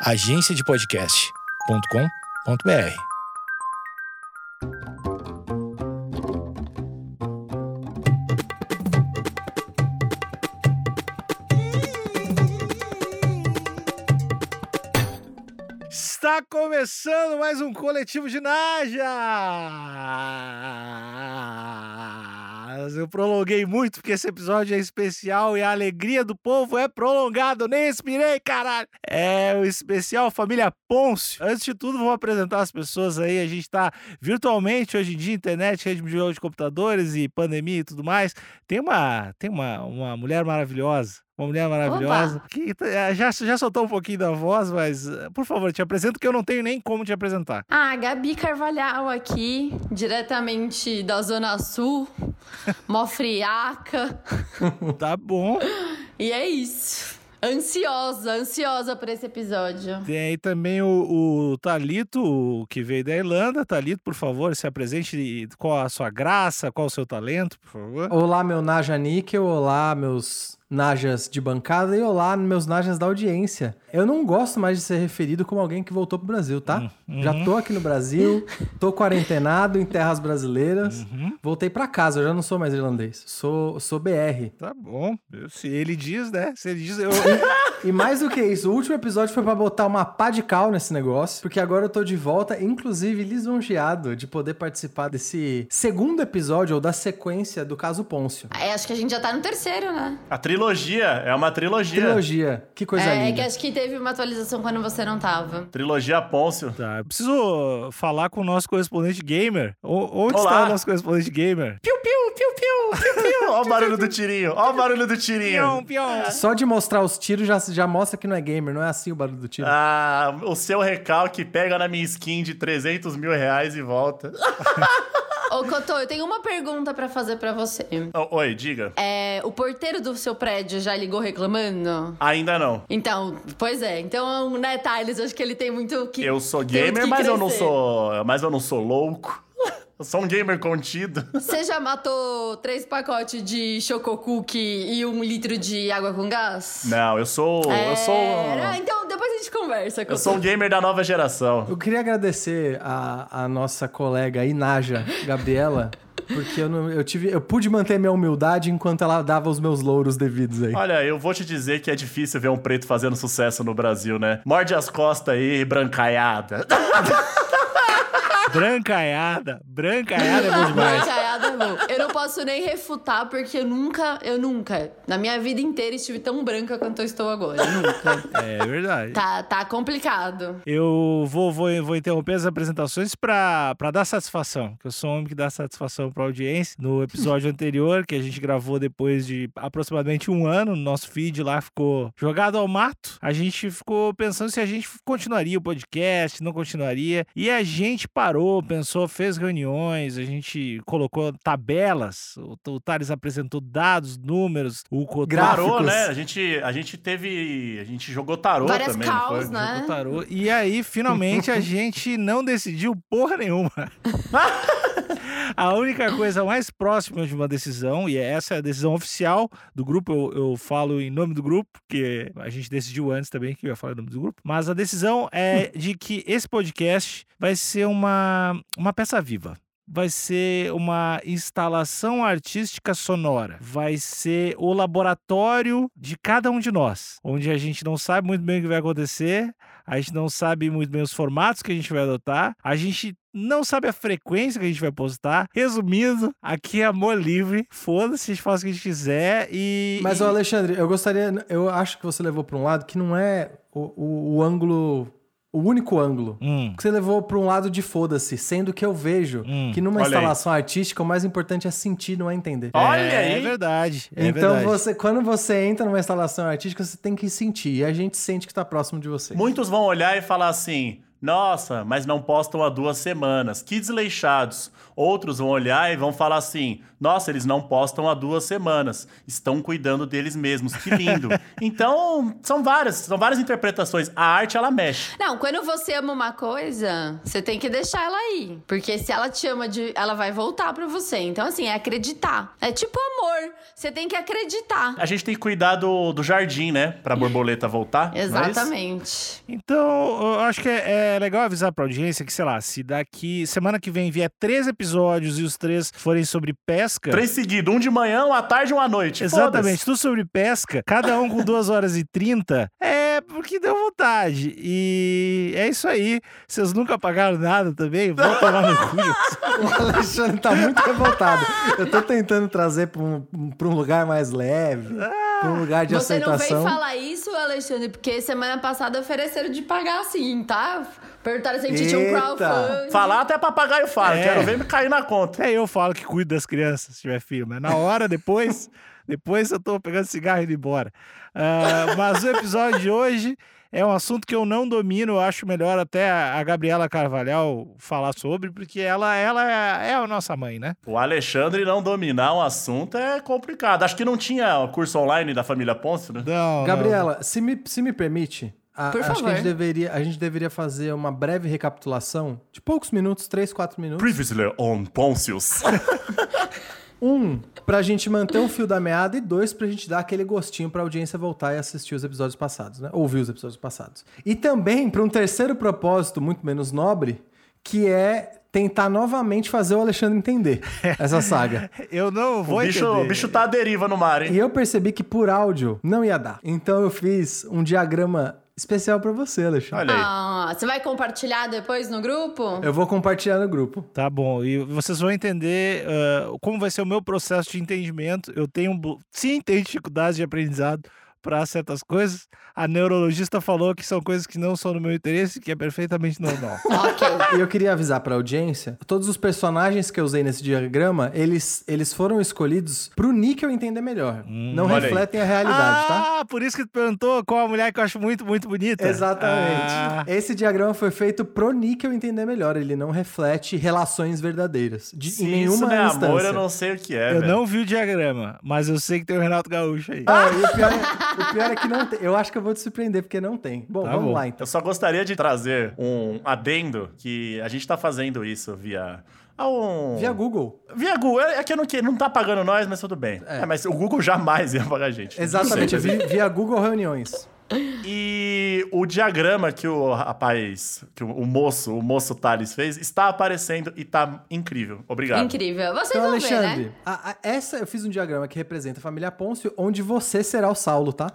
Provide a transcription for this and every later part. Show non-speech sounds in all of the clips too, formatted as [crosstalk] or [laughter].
agenciadepodcast.com.br. Está começando mais um coletivo de Naja! Eu prolonguei muito porque esse episódio é especial e a alegria do povo é prolongada. Eu nem respirei, caralho! É o especial Família Pôncio. Antes de tudo, vou apresentar as pessoas aí. A gente tá virtualmente hoje em dia, internet, rede mundial de computadores e pandemia e tudo mais. Tem uma, tem uma, uma mulher maravilhosa uma mulher maravilhosa. Opa. Que eh, já, já soltou um pouquinho da voz, mas, eh, por favor, te apresento que eu não tenho nem como te apresentar. Ah, Gabi Carvalhal aqui, diretamente da Zona Sul, [laughs] mó friaca. [laughs] Tá bom. E é isso. Ansiosa, ansiosa por esse episódio. Tem aí também o, o Talito, que veio da Irlanda. Talito, por favor, se apresente. Qual a sua graça, qual o seu talento, por favor. Olá, meu Naja Níquel. Olá, meus Najas de bancada. E olá, meus Najas da audiência. Eu não gosto mais de ser referido como alguém que voltou pro Brasil, tá? Uhum. Já tô aqui no Brasil, tô quarentenado em terras brasileiras. Uhum. Voltei pra casa, eu já não sou mais irlandês. Sou, sou BR. Tá bom. Eu- Se ele diz, né? Se ele diz, eu. E mais do que isso, o último episódio foi pra botar uma pá de cal nesse negócio, porque agora eu tô de volta, inclusive lisonjeado de poder participar desse segundo episódio, ou da sequência do caso Pôncio. É, acho que a gente já tá no terceiro, né? A trilogia, é uma trilogia. Trilogia, que coisa é, linda. que acho que teve uma atualização quando você não tava. Trilogia Pôncio. Tá, eu preciso falar com o nosso correspondente gamer. O- onde Olá. está o nosso correspondente gamer? Piu, piu, piu, piu, piu, piu. [laughs] Ó o barulho do tirinho, ó o barulho do tirinho. Pião, pião. Só de mostrar os tiros já, já mostra que não é gamer, não é assim o barulho do tiro. Ah, o seu recalque pega na minha skin de 300 mil reais e volta. [laughs] Ô, Cotô, eu tenho uma pergunta pra fazer pra você. Ô, Oi, diga. É, o porteiro do seu prédio já ligou reclamando? Ainda não. Então, pois é. Então, né, Thales, acho que ele tem muito que. Eu sou gamer, mas eu não crescer. sou. Mas eu não sou louco. Eu sou um gamer contido. [laughs] Você já matou três pacotes de Cookie e um litro de água com gás? Não, eu sou. Eu sou. É, então depois a gente conversa. Eu sou um gamer da nova geração. Eu queria agradecer a, a nossa colega Inaja, Gabriela, porque eu, não, eu, tive, eu pude manter minha humildade enquanto ela dava os meus louros devidos aí. Olha, eu vou te dizer que é difícil ver um preto fazendo sucesso no Brasil, né? Morde as costas aí, brancaiada. [laughs] Brancaiada. Brancaiada é bom demais. Caiada, é bom. Eu não posso nem refutar, porque eu nunca, eu nunca, na minha vida inteira, estive tão branca quanto eu estou agora. Nunca. É verdade. Tá, tá complicado. Eu vou, vou, vou interromper as apresentações para dar satisfação, que eu sou um homem que dá satisfação para a audiência. No episódio anterior, que a gente gravou depois de aproximadamente um ano, no nosso feed lá ficou jogado ao mato. A gente ficou pensando se a gente continuaria o podcast, não continuaria. E a gente parou, pensou, fez reuniões, a gente colocou tabelas. O, o Thales apresentou dados, números, o. Tarô, né? A gente, a gente teve. A gente jogou tarô Várias também. foi? né? Jogou tarô. E aí, finalmente, a [laughs] gente não decidiu porra nenhuma. [laughs] A única coisa mais próxima de uma decisão, e essa é a decisão oficial do grupo, eu, eu falo em nome do grupo, porque a gente decidiu antes também que eu ia falar em nome do grupo, mas a decisão é [laughs] de que esse podcast vai ser uma, uma peça viva. Vai ser uma instalação artística sonora. Vai ser o laboratório de cada um de nós, onde a gente não sabe muito bem o que vai acontecer, a gente não sabe muito bem os formatos que a gente vai adotar, a gente não sabe a frequência que a gente vai postar. Resumindo, aqui é amor livre, foda-se, a gente faz o que a gente quiser e. Mas, e... Alexandre, eu gostaria. Eu acho que você levou pra um lado que não é o, o, o ângulo. O único ângulo. Hum, Que você levou pra um lado de foda-se, sendo que eu vejo Hum. que numa Olha aí. instalação artística o mais importante é sentir, não é entender. Olha é, aí. É verdade. É então, verdade. você, quando você entra numa instalação artística, você tem que sentir. E a gente sente que tá próximo de você. Muitos vão olhar e falar assim: Nossa, mas não postam há duas semanas. Que desleixados. Outros vão olhar e vão falar assim: Nossa, eles não postam há duas semanas. Estão cuidando deles mesmos. Que lindo. [laughs] então, são várias, são várias interpretações. A arte, ela mexe. Não, quando você ama uma coisa, você tem que deixar ela aí. Porque se ela te ama, de, ela vai voltar pra você. Então, assim, é acreditar. É tipo amor. Você tem que acreditar. A gente tem que cuidar do, do jardim, né? Pra borboleta voltar. é? Exatamente. Então, eu acho que é, é legal avisar pra audiência que, sei lá, se daqui semana que vem vier três episódios e os três forem sobre pesca. Três seguidos, um de manhã, um à tarde e um à noite. Exatamente, tudo sobre pesca, cada um com 2 horas e 30, é porque deu vontade. E é isso aí. Vocês nunca pagaram nada também? Volta lá no [laughs] cu. O Alexandre tá muito revoltado. Eu tô tentando trazer pra um, pra um lugar mais leve, pra um lugar de Você não aceitação. veio falar isso, Alexandre, porque semana passada ofereceram de pagar assim, tá? Perguntaram se a gente tinha um Eita. crowdfunding. Falar até papagaio fala. É. Quero ver me cair na conta. Até eu falo que cuido das crianças se tiver filho, mas na hora, depois, [laughs] depois eu tô pegando cigarro e indo embora. Ah, mas o episódio de hoje é um assunto que eu não domino, eu acho melhor até a Gabriela Carvalhal falar sobre, porque ela, ela é, é a nossa mãe, né? O Alexandre não dominar um assunto é complicado. Acho que não tinha curso online da família Ponce, né? Não, não. Gabriela, se me, se me permite, a- Por acho que a gente, deveria, a gente deveria fazer uma breve recapitulação de poucos minutos, três, quatro minutos. Previously on Poncius. [laughs] Um, pra gente manter o fio da meada e dois, pra gente dar aquele gostinho pra audiência voltar e assistir os episódios passados, né? Ouvir os episódios passados. E também pra um terceiro propósito, muito menos nobre, que é tentar novamente fazer o Alexandre entender [laughs] essa saga. Eu não vou o, bicho, entender. o bicho tá à deriva no mar, hein? E eu percebi que por áudio não ia dar. Então eu fiz um diagrama especial pra você, Alexandre. Olha aí. Ah, você vai compartilhar depois no grupo? Eu vou compartilhar no grupo. Tá bom, e vocês vão entender ah, como vai ser o meu processo de entendimento. Eu tenho, sim, tenho dificuldades de aprendizado para certas coisas. A neurologista falou que são coisas que não são do meu interesse, que é perfeitamente normal. [laughs] ok. E eu queria avisar pra audiência, todos os personagens que eu usei nesse diagrama, eles, eles foram escolhidos pro Níquel entender melhor. não olha aí. refletem a realidade, tá? ah, por isso que tu perguntou qual a mulher que eu acho muito, muito bonita. Exatamente. Ah, Esse diagrama foi feito pro Níquel entender melhor. Ele não reflete relações verdadeiras. De, Se em nenhuma isso não é instância. amor, eu não sei o que é, eu velho. não vi o diagrama, mas eu sei que tem o Renato Gaúcho aí. Ah, e o pior, é, o pior é que não tem. Eu acho que eu vou te surpreender, porque não tem. Bom, Tá vamos bom. lá então. Eu só gostaria de trazer um adendo que a gente tá fazendo isso via. ah, Um... Via Google. Via Google. É é que eu não, que- não tá pagando nós, mas tudo bem. É, mas o Google [laughs] jamais ia pagar a gente. Exatamente, via Google Reuniões. E o diagrama que o rapaz, que o, o moço, o moço Thales fez, está aparecendo e tá incrível. Obrigado. Incrível. Vocês Então, vão ver, Alexandre, né? a- a- essa eu fiz um diagrama que representa a família Pôncio, onde você será o Saulo, tá?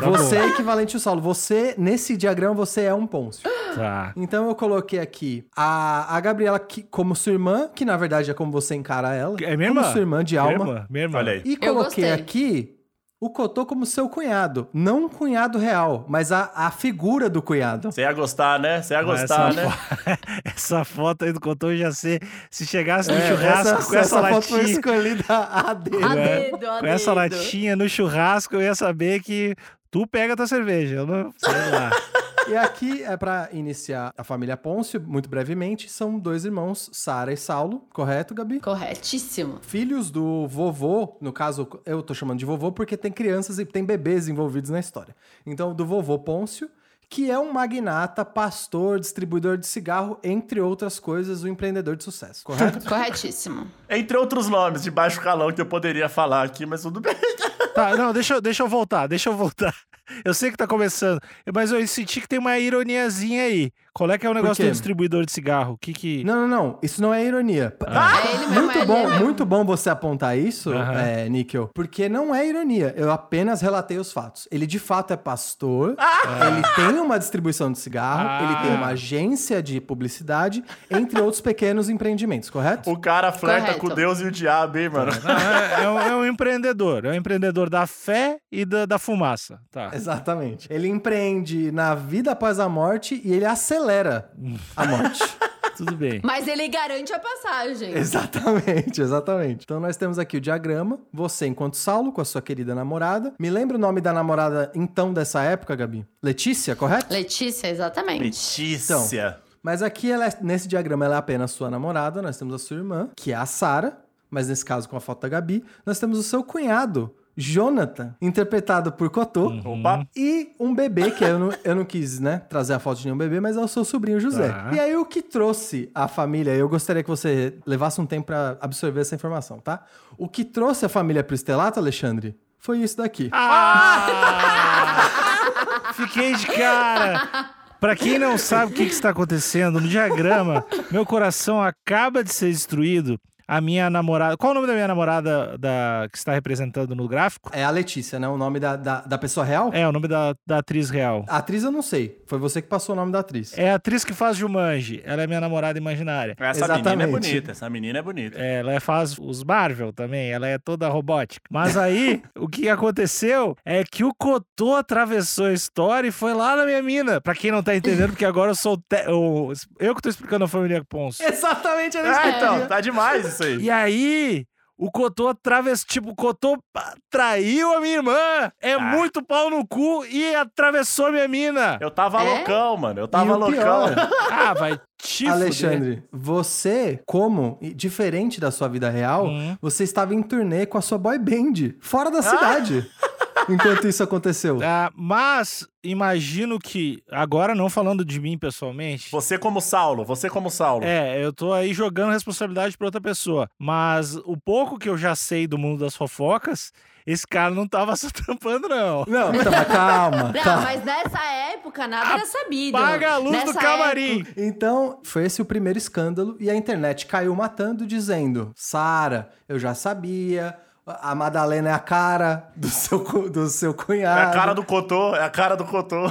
Você é equivalente ao Saulo. Você, nesse diagrama, você é um Pôncio. Tá. Então eu coloquei aqui a, a Gabriela que- como sua irmã, que na verdade é como você encara ela. É minha como irmã. sua irmã de Minha alma. irmã, minha irmã. Olha aí. E coloquei aqui o Cotô como seu cunhado. Não um cunhado real, mas a, a figura do cunhado. Você ia gostar, né? Você ia gostar, essa, né? fo- [laughs] essa foto aí do Cotô já sei. Se chegasse no É, churrasco com essa, foto foi latinha. escolhida a dele. A dedo, a com essa dedo. latinha no churrasco, eu ia saber que tu pega a tua cerveja. Eu não sei lá. [laughs] E aqui é pra iniciar a família Pôncio, muito brevemente, são dois irmãos, Sara e Saulo, correto, Gabi? Corretíssimo. Filhos do vovô, no caso, eu tô chamando de vovô porque tem crianças e tem bebês envolvidos na história. Então, do vovô Pôncio, que é um magnata, pastor, distribuidor de cigarro, entre outras coisas, um empreendedor de sucesso, correto? [laughs] Corretíssimo. Entre outros nomes de baixo calão que eu poderia falar aqui, mas tudo bem. [laughs] Tá, não, deixa, eu- deixa eu voltar, deixa eu voltar. Eu sei que tá começando, mas eu senti que tem uma ironiazinha aí. Qual é que é o negócio do distribuidor de cigarro? O que que... Não, não, não. Isso não é ironia. É ele mesmo, Muito é bom, muito bom você apontar isso, Aham. é, Níquel, porque não é ironia. Eu apenas relatei os fatos. Ele de fato é pastor, ele tem uma distribuição de cigarro, Ah. ele tem uma agência de publicidade, entre outros pequenos empreendimentos, correto? O cara flerta Correto. com Deus e o diabo, hein, mano? Não, é, é um, é um empreendedor. É um empreendedor da fé e da, da fumaça. Tá. Exatamente. Ele empreende na vida após a morte e ele acelera a morte. [laughs] Tudo bem. Mas ele garante a passagem. Exatamente, exatamente. Então nós temos aqui o diagrama. Você, enquanto Saulo, com a sua querida namorada. Me lembra o nome da namorada então dessa época, Gabi? Letícia, correto? Letícia, exatamente. Letícia. Mas aqui, ela é- nesse diagrama, ela é apenas sua namorada. Nós temos a sua irmã, que é a Sara. Mas nesse caso, com a foto da Gabi, nós temos o seu cunhado, Jonathan, interpretado por Cotô. Opa. E um bebê, que eu não, eu não quis, né, trazer a foto de nenhum bebê, mas é o seu sobrinho José. Tá. E aí, o que trouxe a família, eu gostaria que você levasse um tempo pra absorver essa informação, tá? O que trouxe a família pro Estelato, Alexandre, foi isso daqui. Ah! [laughs] Fiquei de cara. Pra quem não sabe o que, que está acontecendo, no diagrama, meu coração acaba de ser destruído. A minha namorada. Qual o nome da minha namorada da, que está representando no gráfico? É a Letícia, né? O nome da, da, da pessoa real? É, o nome da, da atriz real. A atriz eu não sei. Foi você que passou o nome da atriz. É a atriz que faz Jumanji. Ela é minha namorada imaginária. Essa menina é Exatamente. bonita. Essa menina é bonita. É, Ela faz os Marvel também, ela é toda robótica. Mas aí, [laughs] o que aconteceu é que o Cotô atravessou a história e foi lá na minha mina. Pra quem não tá entendendo, porque agora eu sou o te- eu que tô explicando a família Ponce. Exatamente, isso que Ah, então, tá demais aí. E aí, o Cotô atravessou, tipo, o Cotô traiu a minha irmã. É Ah. muito pau no cu e atravessou a minha mina. Eu tava É? loucão, mano. Eu tava loucão. pior, [laughs] Ah, vai te fuder. Alexandre, você, como, e diferente da sua vida real, Hum. você estava em turnê com a sua boy band, fora da cidade, [laughs] enquanto isso aconteceu. Ah, mas imagino que, agora não falando de mim pessoalmente, Você como Saulo, você como Saulo. É, eu tô aí jogando responsabilidade pra outra pessoa. Mas o pouco que eu já sei do mundo das fofocas, esse cara não tava [laughs] só tampando, não. Não, então, calma. Não, calma. mas nessa época nada era sabido. Paga a luz Nessa do camarim. época- Então, foi esse o primeiro escândalo e a internet caiu matando, dizendo: Sara, eu já sabia. A Madalena é a cara do seu, do seu É cunhado. a cara do Cotô, é a cara do Cotô.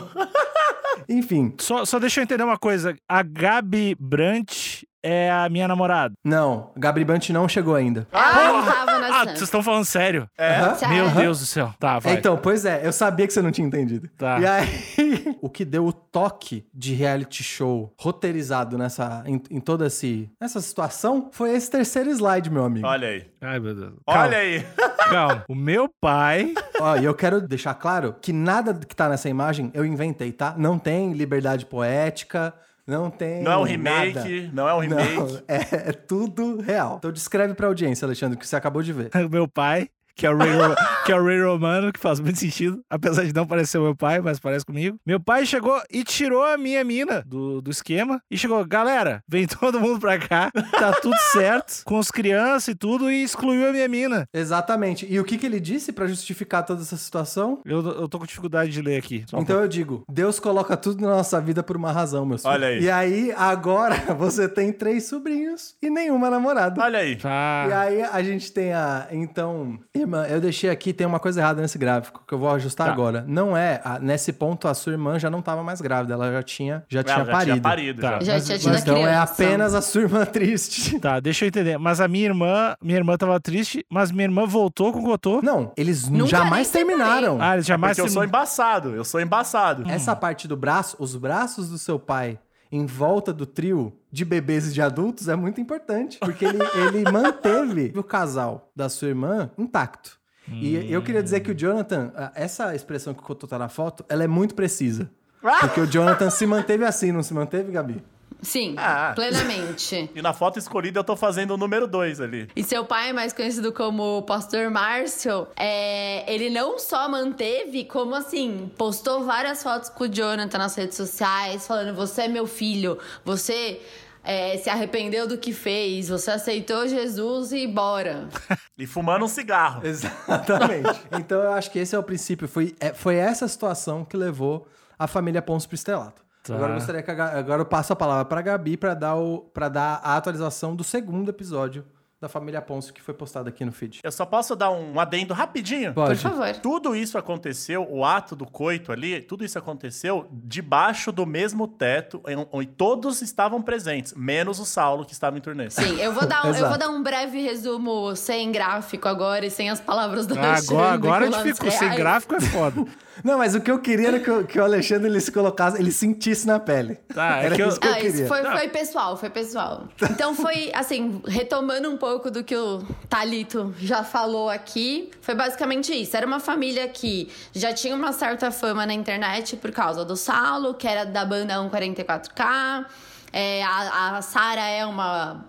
Enfim, Só, só deixa eu entender uma coisa. A Gabi Brant é a minha namorada. não, Gabri Bant não chegou ainda. Tava Ah, nessa. vocês estão falando sério? Sério? Meu. Deus do céu. Tá, vai. Então, pois é, eu sabia que você não tinha entendido. Tá. E aí, [laughs] o que deu o toque de reality show roteirizado nessa, em, em toda esse, essa situação foi esse terceiro slide, meu amigo. Olha aí. Ai, meu Deus. Calma, Olha aí. [laughs] calma. O meu pai... [laughs] Ó, e eu quero deixar claro que nada que tá nessa imagem eu inventei, tá? Não tem liberdade poética, não tem. Não é um nada. remake, não é um remake. Não, [laughs] é, é tudo real. Então descreve pra audiência, Alexandre, o que você acabou de ver. [laughs] Meu pai, que é o Ray, Ro- que é o Ray Romano, que faz muito sentido, apesar de não parecer o meu pai, mas parece comigo. Meu pai chegou e tirou a minha mina do, do esquema e chegou, galera, vem todo mundo pra cá, tá tudo certo, com as crianças e tudo, e excluiu a minha mina. Exatamente. E o que, que ele disse pra justificar toda essa situação? Eu, eu tô com dificuldade de ler aqui. Só um Então eu digo, Deus coloca tudo na nossa vida por uma razão, meu filho. Olha aí. E aí, agora, [laughs] você tem três sobrinhos e nenhuma namorada. Olha aí. Tá. E aí a gente tem a. Então, irmã, eu deixei aqui, tem uma coisa errada nesse gráfico que eu vou ajustar Tá. agora. Não é. a- nesse ponto, a sua irmã já não tava mais grávida, ela já tinha, já tinha Ela já parido. tinha parido. Tá. já. Tinha tido a Então é apenas a sua irmã [laughs] triste. Tá, deixa eu entender. Mas a minha irmã, minha irmã tava triste, mas minha irmã voltou com o Gotô. Não, eles Nunca jamais terminaram. Ah, eles jamais Porque eu sou embaçado, eu sou embaçado. Essa parte do braço, os braços do seu pai em volta do trio de bebês e de adultos é muito importante, porque ele, [laughs] ele manteve o casal da sua irmã intacto. E eu queria dizer que o Jonathan, ah, essa expressão que o Cotô tá na foto, ela é muito precisa. Porque o Jonathan se manteve assim, não se manteve, Gabi? Sim, Ah. plenamente. [laughs] E na foto escolhida eu tô fazendo o número 2 ali. E seu pai, mais conhecido como Pastor Márcio, é, ele não só manteve, como assim, postou várias fotos com o Jonathan nas redes sociais, falando: Você é meu filho, você é, se arrependeu do que fez, você aceitou Jesus e bora. [laughs] E fumando um cigarro. Exatamente. então eu acho que esse é o princípio. Foi, é- foi essa situação que levou a família Ponce pro estrelato. Tá. Agora eu gostaria que a agora eu passo a palavra pra Gabi pra dar, o, dar a atualização do segundo episódio da família Ponce que foi postado aqui no feed. Eu só posso dar um adendo rapidinho? Por Pode. favor. Tudo isso aconteceu, o ato do coito ali, tudo isso aconteceu debaixo do mesmo teto, em- onde todos estavam presentes, menos o Saulo que estava em turnê. Sim, eu vou, dar um, eu vou dar um breve resumo sem gráfico agora e sem as palavras do Alexandre. agora, agora com lances ficou sem gráfico, é foda. [laughs] Não, mas o que eu queria era que, o- que o Alexandre ele se colocasse, ele sentisse na pele. Tá, é era que eu- isso que eu Ah, isso queria. foi, foi pessoal, foi pessoal. Então foi, assim, retomando um pouco do que o Talito já falou aqui, foi basicamente isso. Era uma família que já tinha uma certa fama na internet por causa do Saulo, que era da banda 144K. É, a a Sara é uma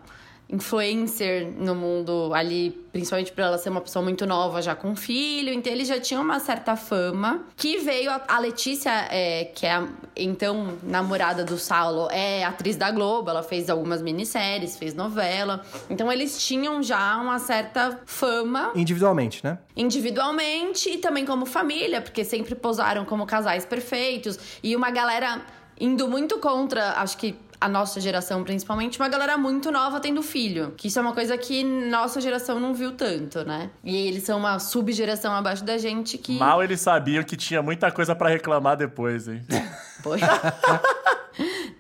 influencer no mundo ali, principalmente por ela ser uma pessoa muito nova já com filho, então eles já tinham uma certa fama. Que veio a, a Letícia, é, que é a, então namorada do Saulo, é atriz da Globo, ela fez algumas minisséries, fez novela. Então eles tinham já uma certa fama Individualmente, né? individualmente e também como família, porque sempre posaram como casais perfeitos e uma galera indo muito contra, acho que a nossa geração principalmente, uma galera muito nova tendo filho, que isso é uma coisa que nossa geração não viu tanto, né? E eles são uma subgeração abaixo da gente que Mal eles sabiam que tinha muita coisa pra reclamar depois, hein? [laughs] Foi. [laughs]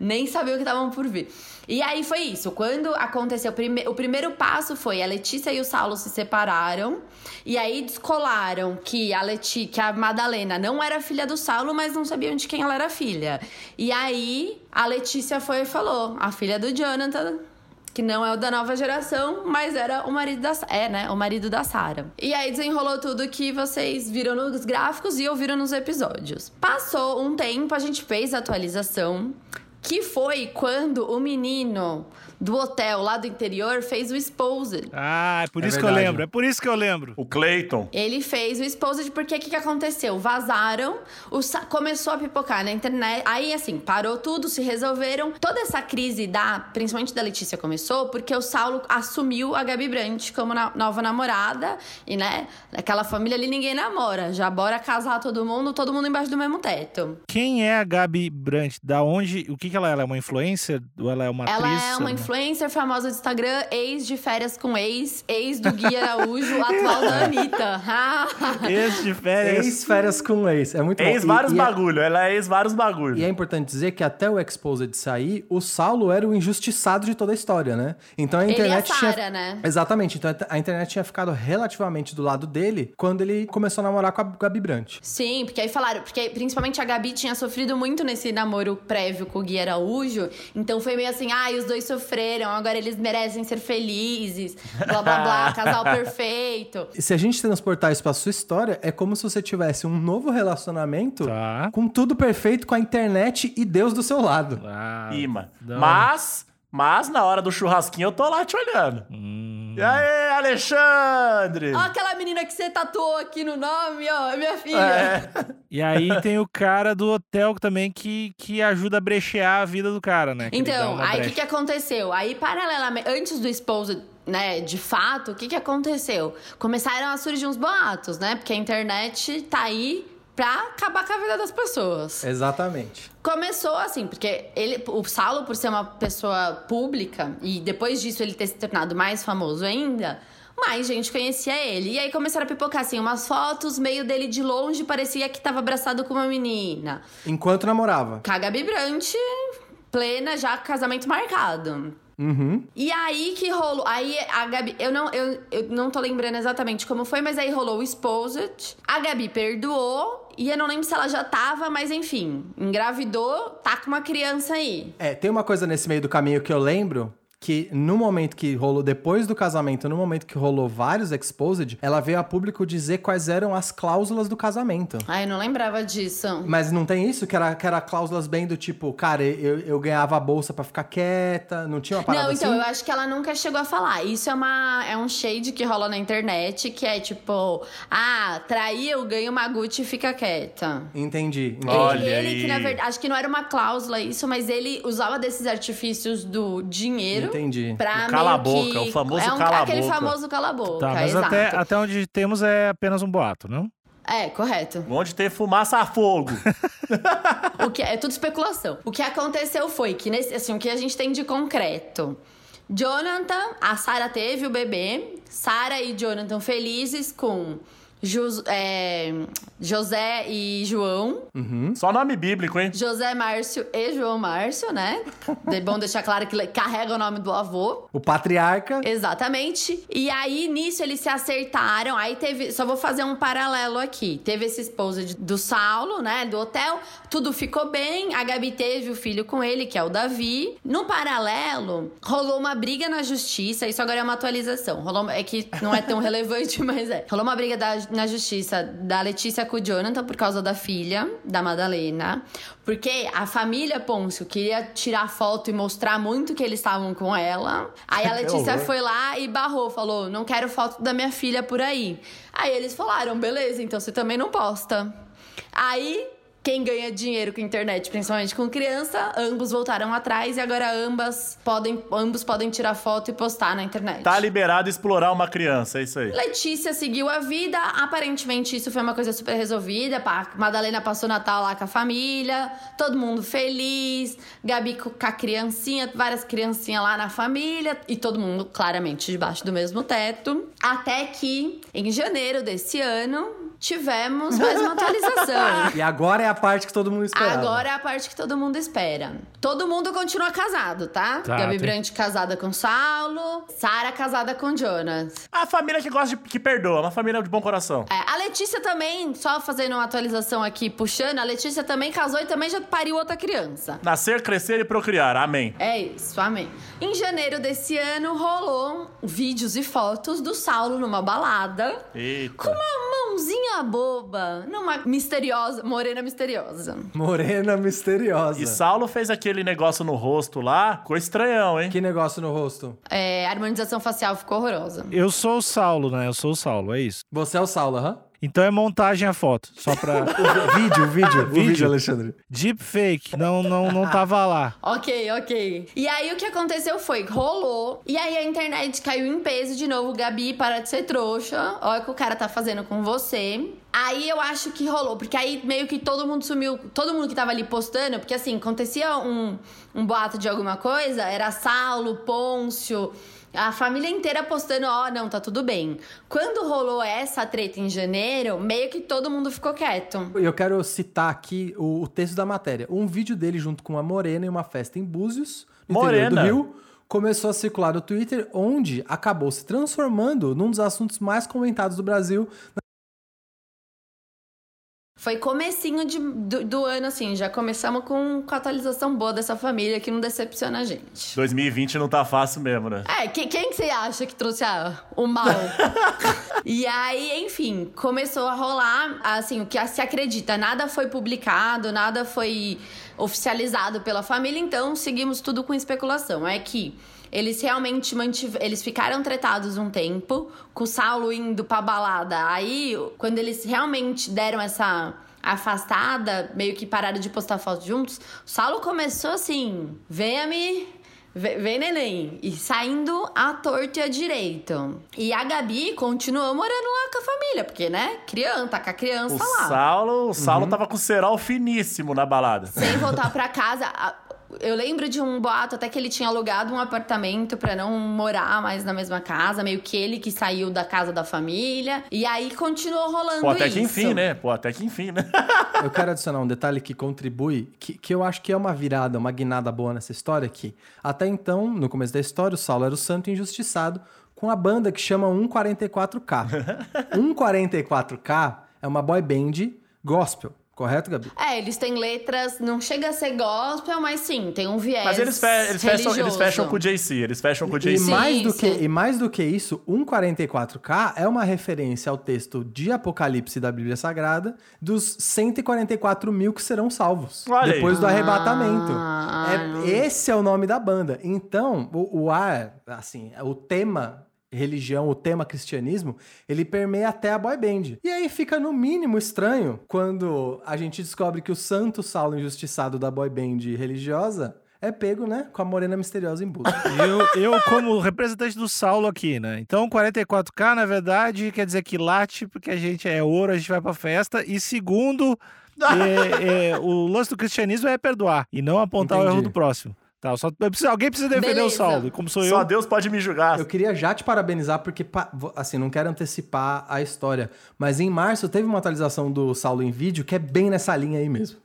Nem sabia o que estavam por vir. E aí foi isso. Quando aconteceu, prime- o primeiro passo foi a Letícia e o Saulo se separaram. E aí descolaram que a Leti, que a Madalena não era filha do Saulo, mas não sabiam de quem ela era filha. E aí a Letícia foi e falou: a filha do Jonathan que não é o da nova geração, mas era o marido da é, né, o marido da Sara. E aí desenrolou tudo que vocês viram nos gráficos e ouviram nos episódios. Passou um tempo, a gente fez a atualização, que foi quando o menino do hotel lá do interior fez o Exposed. Ah, é por É isso que eu verdade. lembro. É por isso que eu lembro. O Clayton. Ele fez o Exposed porque o que, que aconteceu? Vazaram, o sa- começou a pipocar na internet. Aí, assim, parou tudo, se resolveram. Toda essa crise, da, principalmente da Letícia, começou porque o Saulo assumiu a Gabi Brandt como na- nova namorada. E, né, naquela família ali ninguém namora. Já bora casar todo mundo, todo mundo embaixo do mesmo teto. Quem é a Gabi Brandt? Da onde? O que, que ela é? Ela é uma influencer? Ou ela é uma Ela atriz? é uma influencer famosa do Instagram, ex de férias com ex, ex do Gui Araújo, [laughs] atual da Anitta. [laughs] Ex de férias. Ex-férias com ex. É muito bom. Ex E- vários e é- bagulho, ela é ex vários bagulho. E é importante dizer que até o Exposed sair, o Saulo era o injustiçado de toda a história, né? Então a Ele e a internet Sarah, tinha... né? Exatamente. Então a internet tinha ficado relativamente do lado dele quando ele começou a namorar com a Gabi Brandt. Sim, porque aí falaram, porque principalmente a Gabi tinha sofrido muito nesse namoro prévio com o Gui Araújo, então foi meio assim, ai, os dois sofreram, agora eles merecem ser felizes, blá blá blá, [laughs] casal perfeito. E se a gente transportar isso pra sua história, é como se você tivesse um novo relacionamento Tá. com tudo perfeito, com a internet e Deus do seu lado. Ah, Ima. Mas, mas na hora do churrasquinho eu tô lá te olhando. Hum. E aí, Alexandre? Ó, aquela menina que você tatuou aqui no nome, ó, é minha filha. É. [laughs] E aí tem o cara do hotel também que, que ajuda a brechear a vida do cara, né? Que Então, aí o que, que aconteceu? Aí, paralelamente, antes do Exposed, né, de fato, o que, que aconteceu? Começaram a surgir uns boatos, né? Porque a internet tá aí pra acabar com a vida das pessoas. Exatamente. Começou assim, porque ele, o Saulo, por ser uma pessoa pública, e depois disso ele ter se tornado mais famoso ainda, mais gente conhecia ele. E aí começaram a pipocar, assim, umas fotos meio dele de longe, parecia que tava abraçado com uma menina. Enquanto namorava. Com a Gabi Brandt, plena, já casamento marcado. Uhum. E aí que rolou. Aí a Gabi. Eu não, eu, eu não tô lembrando exatamente como foi, mas aí rolou o Exposed. A Gabi perdoou. E eu não lembro se ela já tava, mas enfim. Engravidou, tá com uma criança aí. É, tem uma coisa nesse meio do caminho que eu lembro. Que no momento que rolou, depois do casamento, no momento que rolou vários exposed, ela veio a público dizer quais eram as cláusulas do casamento. Ai, eu não lembrava disso. Mas não tem isso? Que era, que era cláusulas bem do tipo, cara, eu, eu ganhava a bolsa pra ficar quieta, não tinha uma parada Não, então, assim? eu acho que ela nunca chegou a falar. Isso é, uma, é um shade que rola na internet, que é tipo, ah, trair, eu ganho uma Gucci e fica quieta. Entendi. entendi. Olha ele, ele aí. que na verdade, acho que não era uma cláusula isso, mas ele usava desses artifícios do dinheiro Entendi. pra O cala a boca, que- o famoso é um, cala a aquele boca. famoso cala a boca, Tá, mas exato. até, até onde temos é apenas um boato, não? É, correto. Onde tem fumaça a fogo. [laughs] O que é tudo especulação. O que aconteceu foi que nesse, assim, o que a gente tem de concreto Jonathan, a Sara teve o bebê. Sara e Jonathan felizes com Jus- é, José e João. Só nome bíblico, hein? José Márcio e João Márcio, né? [laughs] É bom deixar claro que carrega o nome do avô. O patriarca. Exatamente. E aí, nisso, eles se acertaram. Aí teve. Só vou fazer um paralelo aqui. Teve esse esposo de- do Saulo, né? Do hotel. Tudo ficou bem. A Gabi teve o filho com ele, que é o Davi. No paralelo, rolou uma briga na justiça. Isso agora é uma atualização. Rolou, é que não é tão [laughs] relevante, mas é. Rolou uma briga da- na justiça da Letícia com o Jonathan por causa da filha, da Madalena. Porque a família Pôncio queria tirar foto e mostrar muito que eles estavam com ela. Aí a [laughs] Letícia horror. foi lá e barrou, falou: não quero foto da minha filha por aí. Aí eles falaram: beleza, então você também não posta. Aí. Quem ganha dinheiro com internet, principalmente com criança, ambos voltaram atrás e agora ambas podem, ambos podem tirar foto e postar na internet. Tá liberado explorar uma criança, é isso aí. Letícia seguiu a vida, aparentemente isso foi uma coisa super resolvida. pá, Madalena passou Natal lá com a família, todo mundo feliz, Gabi co- com a criancinha, várias criancinhas lá na família e todo mundo claramente debaixo do mesmo teto. Até que em janeiro desse ano tivemos mais uma atualização. [laughs] E agora é a parte que todo mundo esperava. Agora é a parte que todo mundo espera. Todo mundo continua casado, tá? Tá, Gabi tem- Brandt casada com Saulo, Sara casada com Jonas. A família que gosta de que perdoa, uma família de bom coração. É, a Letícia também, só fazendo uma atualização aqui, puxando, a Letícia também casou e também já pariu outra criança. Nascer, crescer e procriar. Amém. É isso, amém. Em janeiro desse ano, rolou vídeos e fotos do Saulo numa balada. Eita. Com uma mãozinha boba, numa misteriosa, morena misteriosa. Morena misteriosa. E Saulo fez aquele negócio no rosto lá, ficou estranhão, hein? Que negócio no rosto. É, a harmonização facial ficou horrorosa. Eu sou o Saulo, né? Eu sou o Saulo, é isso. Você é o Saulo, aham? Então é montagem a foto, só pra... O [laughs] vídeo, o vídeo, o Vídeo. vídeo, Alexandre. Deepfake, não, não, não tava lá. Ok, ok. E aí o que aconteceu foi, rolou, e aí a internet caiu em peso de novo. Gabi, para de ser trouxa. Olha o que o cara tá fazendo com você. Aí eu acho que rolou, porque aí meio que todo mundo sumiu, todo mundo que tava ali postando, porque assim, acontecia um, um boato de alguma coisa, era Saulo, Pôncio, a família inteira postando, ó, não, tá tudo bem. Quando rolou essa treta em janeiro, meio que todo mundo ficou quieto. Eu quero citar aqui o, o texto da matéria. Um vídeo dele junto com uma morena em uma festa em Búzios, no interior do Morena? Rio, começou a circular no Twitter, onde acabou se transformando num dos assuntos mais comentados do Brasil. Foi comecinho de- do, do ano, assim. Já começamos com, com a atualização boa dessa família que não decepciona a gente. 2020 não tá fácil mesmo, né? É, que- quem que você acha que trouxe o mal? [laughs] e aí, enfim, começou a rolar, assim, o que se acredita. Nada foi publicado, nada foi oficializado pela família, então seguimos tudo com especulação. É que eles realmente mantiveram. Eles ficaram tretados um tempo, com o Saulo indo pra balada. Aí, quando eles realmente deram essa afastada, meio que pararam de postar fotos juntos, o Saulo começou assim: venha-me. Vem, vem, neném. E saindo à torta e à direito. E a Gabi continuou morando lá com a família, porque, né? Criança, tá com a criança O lá. Saulo, o Saulo tava com cerol finíssimo na balada. Sem voltar pra casa. Eu lembro de um boato até que ele tinha alugado um apartamento pra não morar mais na mesma casa, meio que ele que saiu da casa da família. E aí continuou rolando Pô, até isso. que enfim, né? Pô, até que enfim, né? [laughs] Eu quero adicionar um detalhe que contribui, que, que eu acho que é uma virada, uma guinada boa nessa história, que até então, no começo da história, o Saulo era o santo injustiçado com a banda que chama 144K. 144K [laughs] é uma boy band gospel, correto, Gabi? É, eles têm letras, não chega a ser gospel, mas sim, tem um viés. Mas eles, fe- eles fecham, eles fecham com o JC, eles fecham com o E JC. mais, Sim, do que, e mais do que isso, 144K é uma referência ao texto de Apocalipse da Bíblia Sagrada dos 144 mil que serão salvos Olha aí. depois do arrebatamento. Ah. É- esse é o nome da banda. Então, o, o ar, assim, o tema religião, o tema cristianismo, ele permeia até a boy band. E aí fica no mínimo estranho quando a gente descobre que o santo Saulo injustiçado da boy band religiosa é pego, né, com a morena misteriosa em busca. [laughs] Eu, eu, como representante do Saulo aqui, né? Então, 44K, na verdade, quer dizer que late, porque a gente é ouro, a gente vai pra festa. E segundo, [laughs] é, é, o lance do cristianismo é perdoar e não apontar o Entendi. erro do próximo. Tá, só, eu preciso- alguém precisa defender Beleza. o Saulo. Como sou Só eu. Deus pode me julgar. Eu queria já te parabenizar, porque, assim, não quero antecipar a história. Mas em março teve uma atualização do Saulo em vídeo que é bem nessa linha aí mesmo.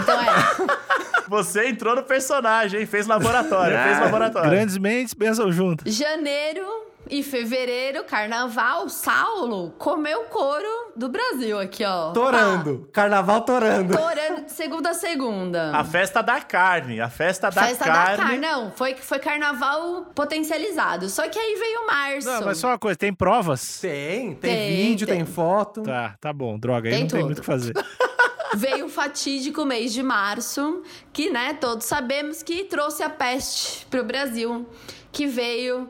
Então é. [laughs] Você entrou no personagem, hein? Fez laboratório, fez laboratório. Grandes mentes pensam junto. Janeiro e fevereiro, carnaval, Saulo comeu couro do Brasil aqui, ó. Torando. Carnaval torando. Torando de segunda a segunda. A festa da carne, a festa da Festa carne. da carne. Não, foi, foi carnaval potencializado. Só que aí veio março. Não, mas só uma coisa, tem provas? Tem, tem, Tem, vídeo, tem, tem. foto. Tá, tá bom, droga, aí Tem não tem tudo. muito o que fazer. [laughs] [laughs] Veio o fatídico mês de março, que, né, todos sabemos que trouxe a peste pro Brasil, que veio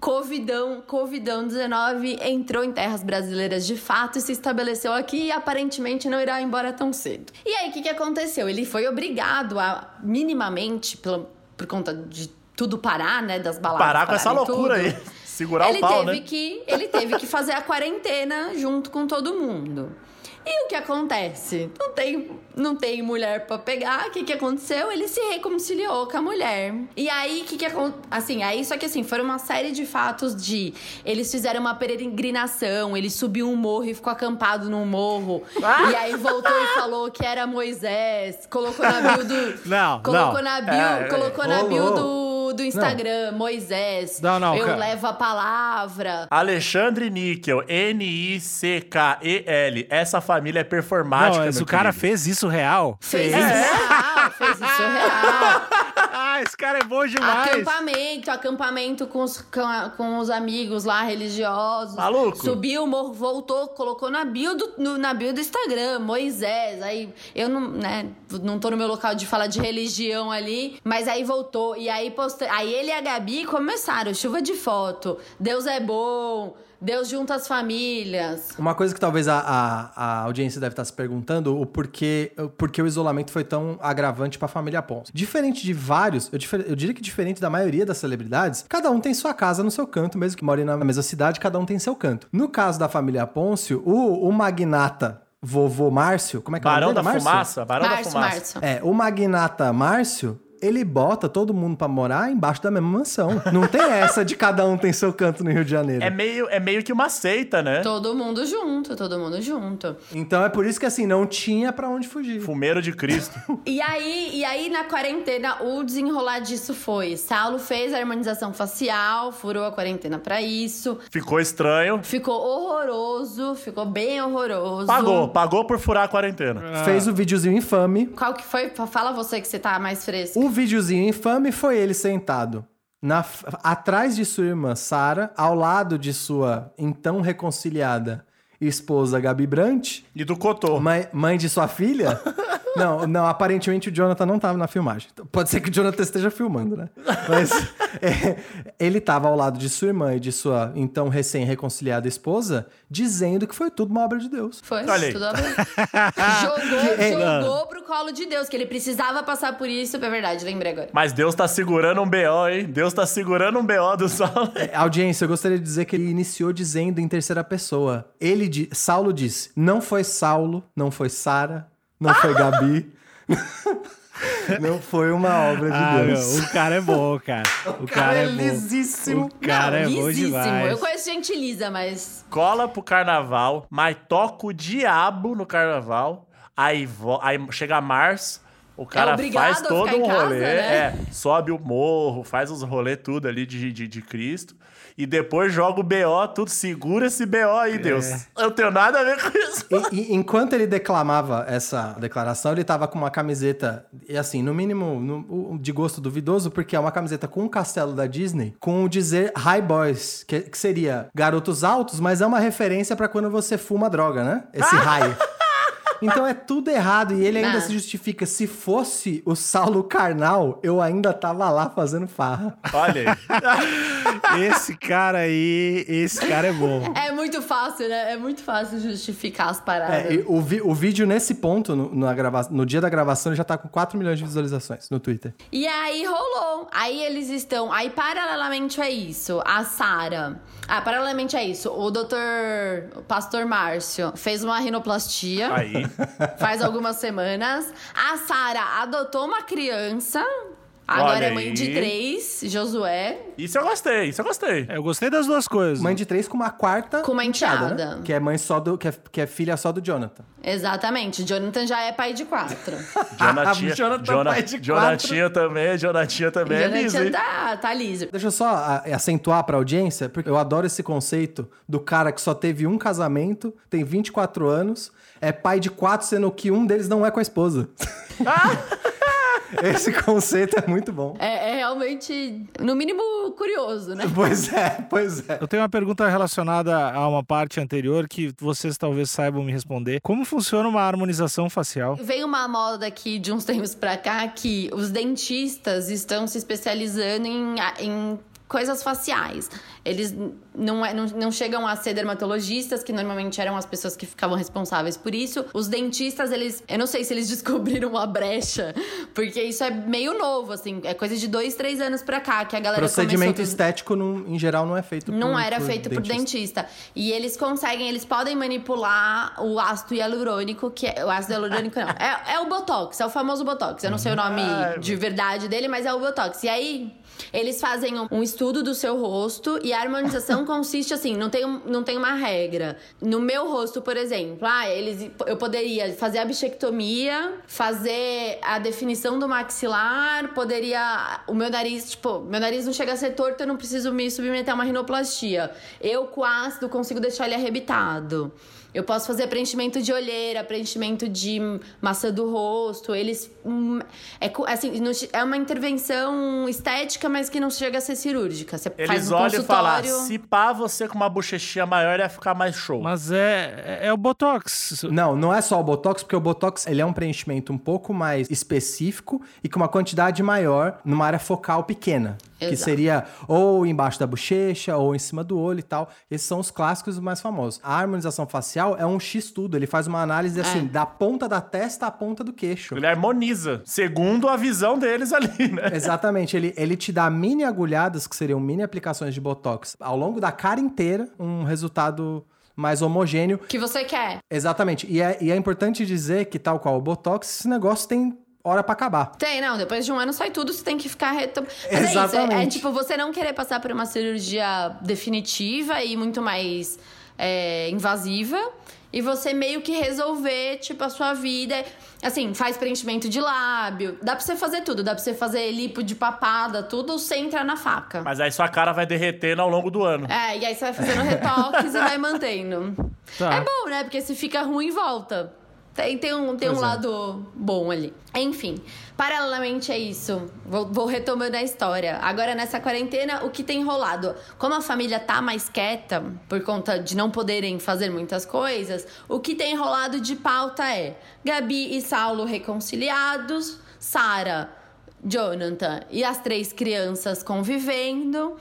Covidão, Covidão-19 entrou em terras brasileiras de fato e se estabeleceu aqui e aparentemente não irá embora tão cedo. E aí, o que, que aconteceu? Ele foi obrigado a, minimamente, por conta de tudo parar, né, das baladas Parar com essa loucura tudo, aí. [laughs] Segurar ele o pau, teve né? que ele teve que fazer a quarentena junto com todo mundo. E o que acontece? Não tem, não tem mulher pra pegar. O que, que aconteceu? Ele se reconciliou com a mulher. E aí, o que, que aconteceu? Assim, aí, só que assim, foram uma série de fatos de. Eles fizeram uma peregrinação, ele subiu um morro e ficou acampado num morro. Ah! E aí voltou e falou que era Moisés. Colocou na bio do. [laughs] Não, colocou não. na bio, É, colocou na rolou. bio do, do Instagram, Moisés. Não, não, Eu cara. levo a palavra. Alexandre Níquel, N-I-C-K-E-L. Essa família é performática, Não, mas meu o cara querido. fez isso real. Fez É. isso real, fez isso real. [laughs] ah, esse cara é bom demais. Acampamento, acampamento com os, com, os amigos lá religiosos. Maluco. Subiu o morro, voltou, colocou na bio do, no- na bio do Instagram, Moisés. Aí eu não, né, não tô no meu local de falar de religião ali, mas aí voltou. E aí postei. Aí ele e a Gabi começaram, chuva de foto. Deus é bom, Deus junta as famílias. Uma coisa que talvez a, a, a audiência deve estar se perguntando, o porquê, o porquê o isolamento foi tão agravante para a família Ponce. Diferente de vários, eu, difer- eu diria que diferente da maioria das celebridades, cada um tem sua casa no seu canto, mesmo que morem na mesma cidade, cada um tem seu canto. No caso da família Pôncio, o, o magnata vovô Márcio, como é que é o Barão nome da? Márcio? Fumaça, Barão Márcio, da Fumaça. Márcio. É, o magnata Márcio, ele bota todo mundo pra morar embaixo da mesma mansão. Não tem essa de cada um tem seu canto no Rio de Janeiro. É meio, é meio que uma seita, né? Todo mundo junto, todo mundo junto. Então é por isso que assim, não tinha pra onde fugir. Fumeiro de Cristo. [laughs] E aí, e aí, na quarentena, o desenrolar disso foi: Saulo fez a harmonização facial, furou a quarentena pra isso. Ficou estranho. Ficou horroroso, ficou bem horroroso. Pagou, pagou por furar a quarentena. Fez o videozinho infame. Qual que foi? Fala você que você tá mais fresco. O videozinho infame foi ele sentado na, atrás de sua irmã Sara, ao lado de sua então reconciliada esposa Gabi Brant, E do Cotô. mãe, mãe de sua filha. [laughs] Não, não, aparentemente o Jonathan não tava na filmagem. Pode ser que o Jonathan esteja filmando, né? Mas é, ele tava ao lado de sua irmã e de sua então recém-reconciliada esposa, dizendo que foi tudo uma obra de Deus. Foi, Olha aí. tudo bem. [laughs] jogou, Que- jogou pro colo de Deus, que ele precisava passar por isso, é verdade, lembrei agora. Mas Deus tá segurando um BO, hein? Deus tá segurando um BO do Saulo. É, Audiência, eu gostaria de dizer que ele iniciou dizendo em terceira pessoa. Ele, Saulo disse: não foi Saulo, não foi Sara, não foi Gabi. [laughs] não foi uma obra de Ah, Deus. meu, o cara é bom, cara. [laughs] O, cara, é, bom. lisíssimo. O cara é Não, bom lisíssimo. demais. Eu conheço gente lisa, mas. Cola pro carnaval, mas toca o diabo no carnaval. Aí, vo- aí chega março, o cara obrigado faz todo um casa, rolê. né? É, sobe o morro, faz os rolês tudo ali de, de, de Cristo. E depois joga o BO, tudo segura esse BO É. aí, Deus. Eu tenho nada a ver com isso. E, e enquanto ele declamava essa declaração, ele tava com uma camiseta, e assim, no mínimo no- o- de gosto duvidoso, porque é uma camiseta com um castelo da Disney, com o dizer High Boys, que, que seria garotos altos, mas é uma referência pra quando você fuma droga, né? Esse [laughs] high. Então é tudo errado e ele ainda Ah. se justifica. Se fosse o Saulo Carnal, eu ainda tava lá fazendo farra. Olha aí. Esse cara aí, esse cara é bom. É muito fácil, né? É muito fácil justificar as paradas. É, e o, vi- o vídeo nesse ponto, no, na grava- no dia da gravação, ele já tá com 4 milhões de visualizações no Twitter. E aí rolou. Aí eles estão. Aí, paralelamente a isso, a Sara. Ah, paralelamente a isso, o doutor. O pastor Márcio fez uma rinoplastia Aí. [laughs] faz algumas semanas. A Sara adotou uma criança. Agora Olha é mãe de aí. três, Josué. Isso eu gostei, isso eu gostei. É, eu gostei das duas coisas. Mãe de três com uma quarta Com uma enteada. né? Que é mãe só do. Que é, que é filha só do Jonathan. Exatamente. Jonathan já é pai de quatro. [laughs] Jonatinha, [laughs] Jonathan, Jona- pai de Jonatinha também, Jonatinha também é Jonathan hein? tá, tá liso. Deixa eu só a- acentuar pra audiência, porque eu adoro esse conceito do cara que só teve um casamento, tem 24 anos, é pai de quatro, sendo que um deles não é com a esposa. [laughs] [laughs] esse conceito é muito bom. É, é realmente, no mínimo, curioso, né? [laughs] Pois é, pois é. Eu tenho uma pergunta relacionada a uma parte anterior que vocês talvez saibam me responder. Como funciona uma harmonização facial? Vem uma moda aqui de uns tempos pra cá que os dentistas estão se especializando em, em coisas faciais. Eles não, é- não, não chegam a ser dermatologistas, que normalmente eram as pessoas que ficavam responsáveis por isso. Os dentistas, eles. Eu não sei se eles [laughs] descobriram uma brecha, porque isso é meio novo, assim. É coisa de dois, três anos pra cá que a galera Procedimento começou... estético, não- em geral, não é feito por Não era por feito por dentista. E eles conseguem, eles podem manipular o ácido hialurônico, que é. O ácido hialurônico não. É, é o Botox, é o famoso Botox. Eu não sei o nome de verdade dele, mas é o Botox. E aí. Eles fazem um, um estudo do seu rosto e a harmonização consiste assim, não tem, não tem uma regra. No meu rosto, por exemplo, ah, eles, eu poderia fazer a bichectomia, fazer a definição do maxilar, poderia. O meu nariz, tipo, meu nariz não chega a ser torto, eu não preciso me submeter a uma rinoplastia. Eu, com ácido, consigo deixar ele arrebitado. Eu posso fazer preenchimento de olheira, preenchimento de maçã do rosto. Eles. hum, é, assim, é uma intervenção estética, mas que não chega a ser cirúrgica. Você faz Eles um olham e falam, consultório. se pá você com uma bochechinha maior ia ficar mais show. Mas é, é o Botox. Não, não é só o Botox, porque o Botox ele é um preenchimento um pouco mais específico e com uma quantidade maior numa área focal pequena. Que Exato. seria ou embaixo da bochecha ou em cima do olho e tal. Esses são os clássicos mais famosos. A harmonização facial é um X-tudo. Ele faz uma análise assim, da ponta da testa à ponta do queixo. Ele harmoniza, segundo a visão deles ali, né? Exatamente, ele, ele te dá mini agulhadas, que seriam mini aplicações de Botox, ao longo da cara inteira, um resultado mais homogêneo. que você quer. Exatamente. E é, e é importante dizer que, tal qual o Botox, esse negócio tem hora pra acabar. Tem, não. Depois de um ano sai tudo, você tem que ficar reto. Mas é isso. É, é Exatamente. tipo você não querer passar por uma cirurgia definitiva e muito mais é, invasiva. E você meio que resolver, tipo, a sua vida. Assim, faz preenchimento de lábio. Dá pra você fazer tudo. Dá pra você fazer lipo de papada, tudo sem entrar na faca. Mas aí sua cara vai derretendo ao longo do ano. É, e aí você vai fazendo retoques [laughs] e vai mantendo. Tá. É bom, né? Porque se fica ruim, volta. Tem, tem um, tem um é. lado bom ali. Enfim, paralelamente a isso, vou, vou retomando a história. Agora, nessa quarentena, o que tem rolado? Como a família tá mais quieta, por conta de não poderem fazer muitas coisas, o que tem rolado de pauta é Gabi e Saulo reconciliados, Sara Jonathan e as três crianças convivendo,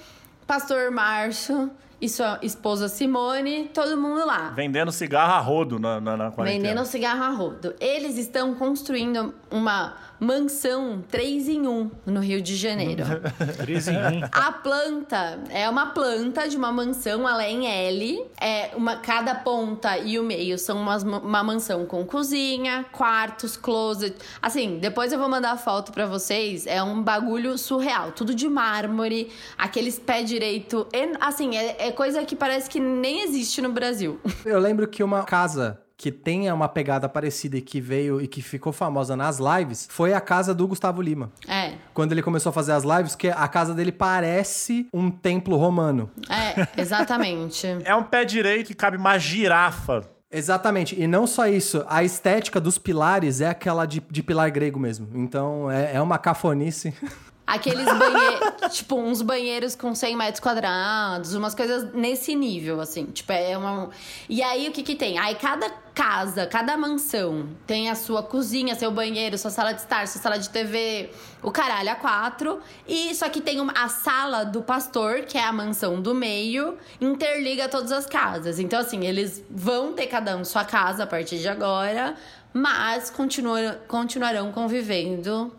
Pastor Márcio e sua esposa Simone, todo mundo lá. Vendendo cigarro a rodo na, na, na quarentena. Vendendo cigarro a rodo. Eles estão construindo uma mansão 3 em 1 no Rio de Janeiro. [laughs] 3 em 1. A planta é uma planta de uma mansão, ela é em L. É uma, cada ponta e o meio são umas- uma mansão com cozinha, quartos, closet. Assim, depois eu vou mandar foto pra vocês. É um bagulho surreal. Tudo de mármore, aqueles pé direito. Assim, é, é coisa que parece que nem existe no Brasil. Eu lembro que uma casa que tenha uma pegada parecida e que veio e que ficou famosa nas lives foi a casa do Gustavo Lima. É. Quando ele começou a fazer as lives, que a casa dele parece um templo romano. É, exatamente. [laughs] É um pé direito que cabe uma girafa. Exatamente. E não só isso, a estética dos pilares é aquela de, de pilar grego mesmo. Então é, é uma cafonice. [laughs] Aqueles banheiros, [laughs] tipo, uns banheiros com 100 metros quadrados, umas coisas nesse nível, assim. Tipo, é uma. E aí, o que que tem? Aí, cada casa, cada mansão tem a sua cozinha, seu banheiro, sua sala de estar, sua sala de TV, o caralho, a quatro. E só que tem uma, a sala do pastor, que é a mansão do meio, interliga todas as casas. Então, assim, eles vão ter cada um sua casa a partir de agora, mas continuam, continuarão convivendo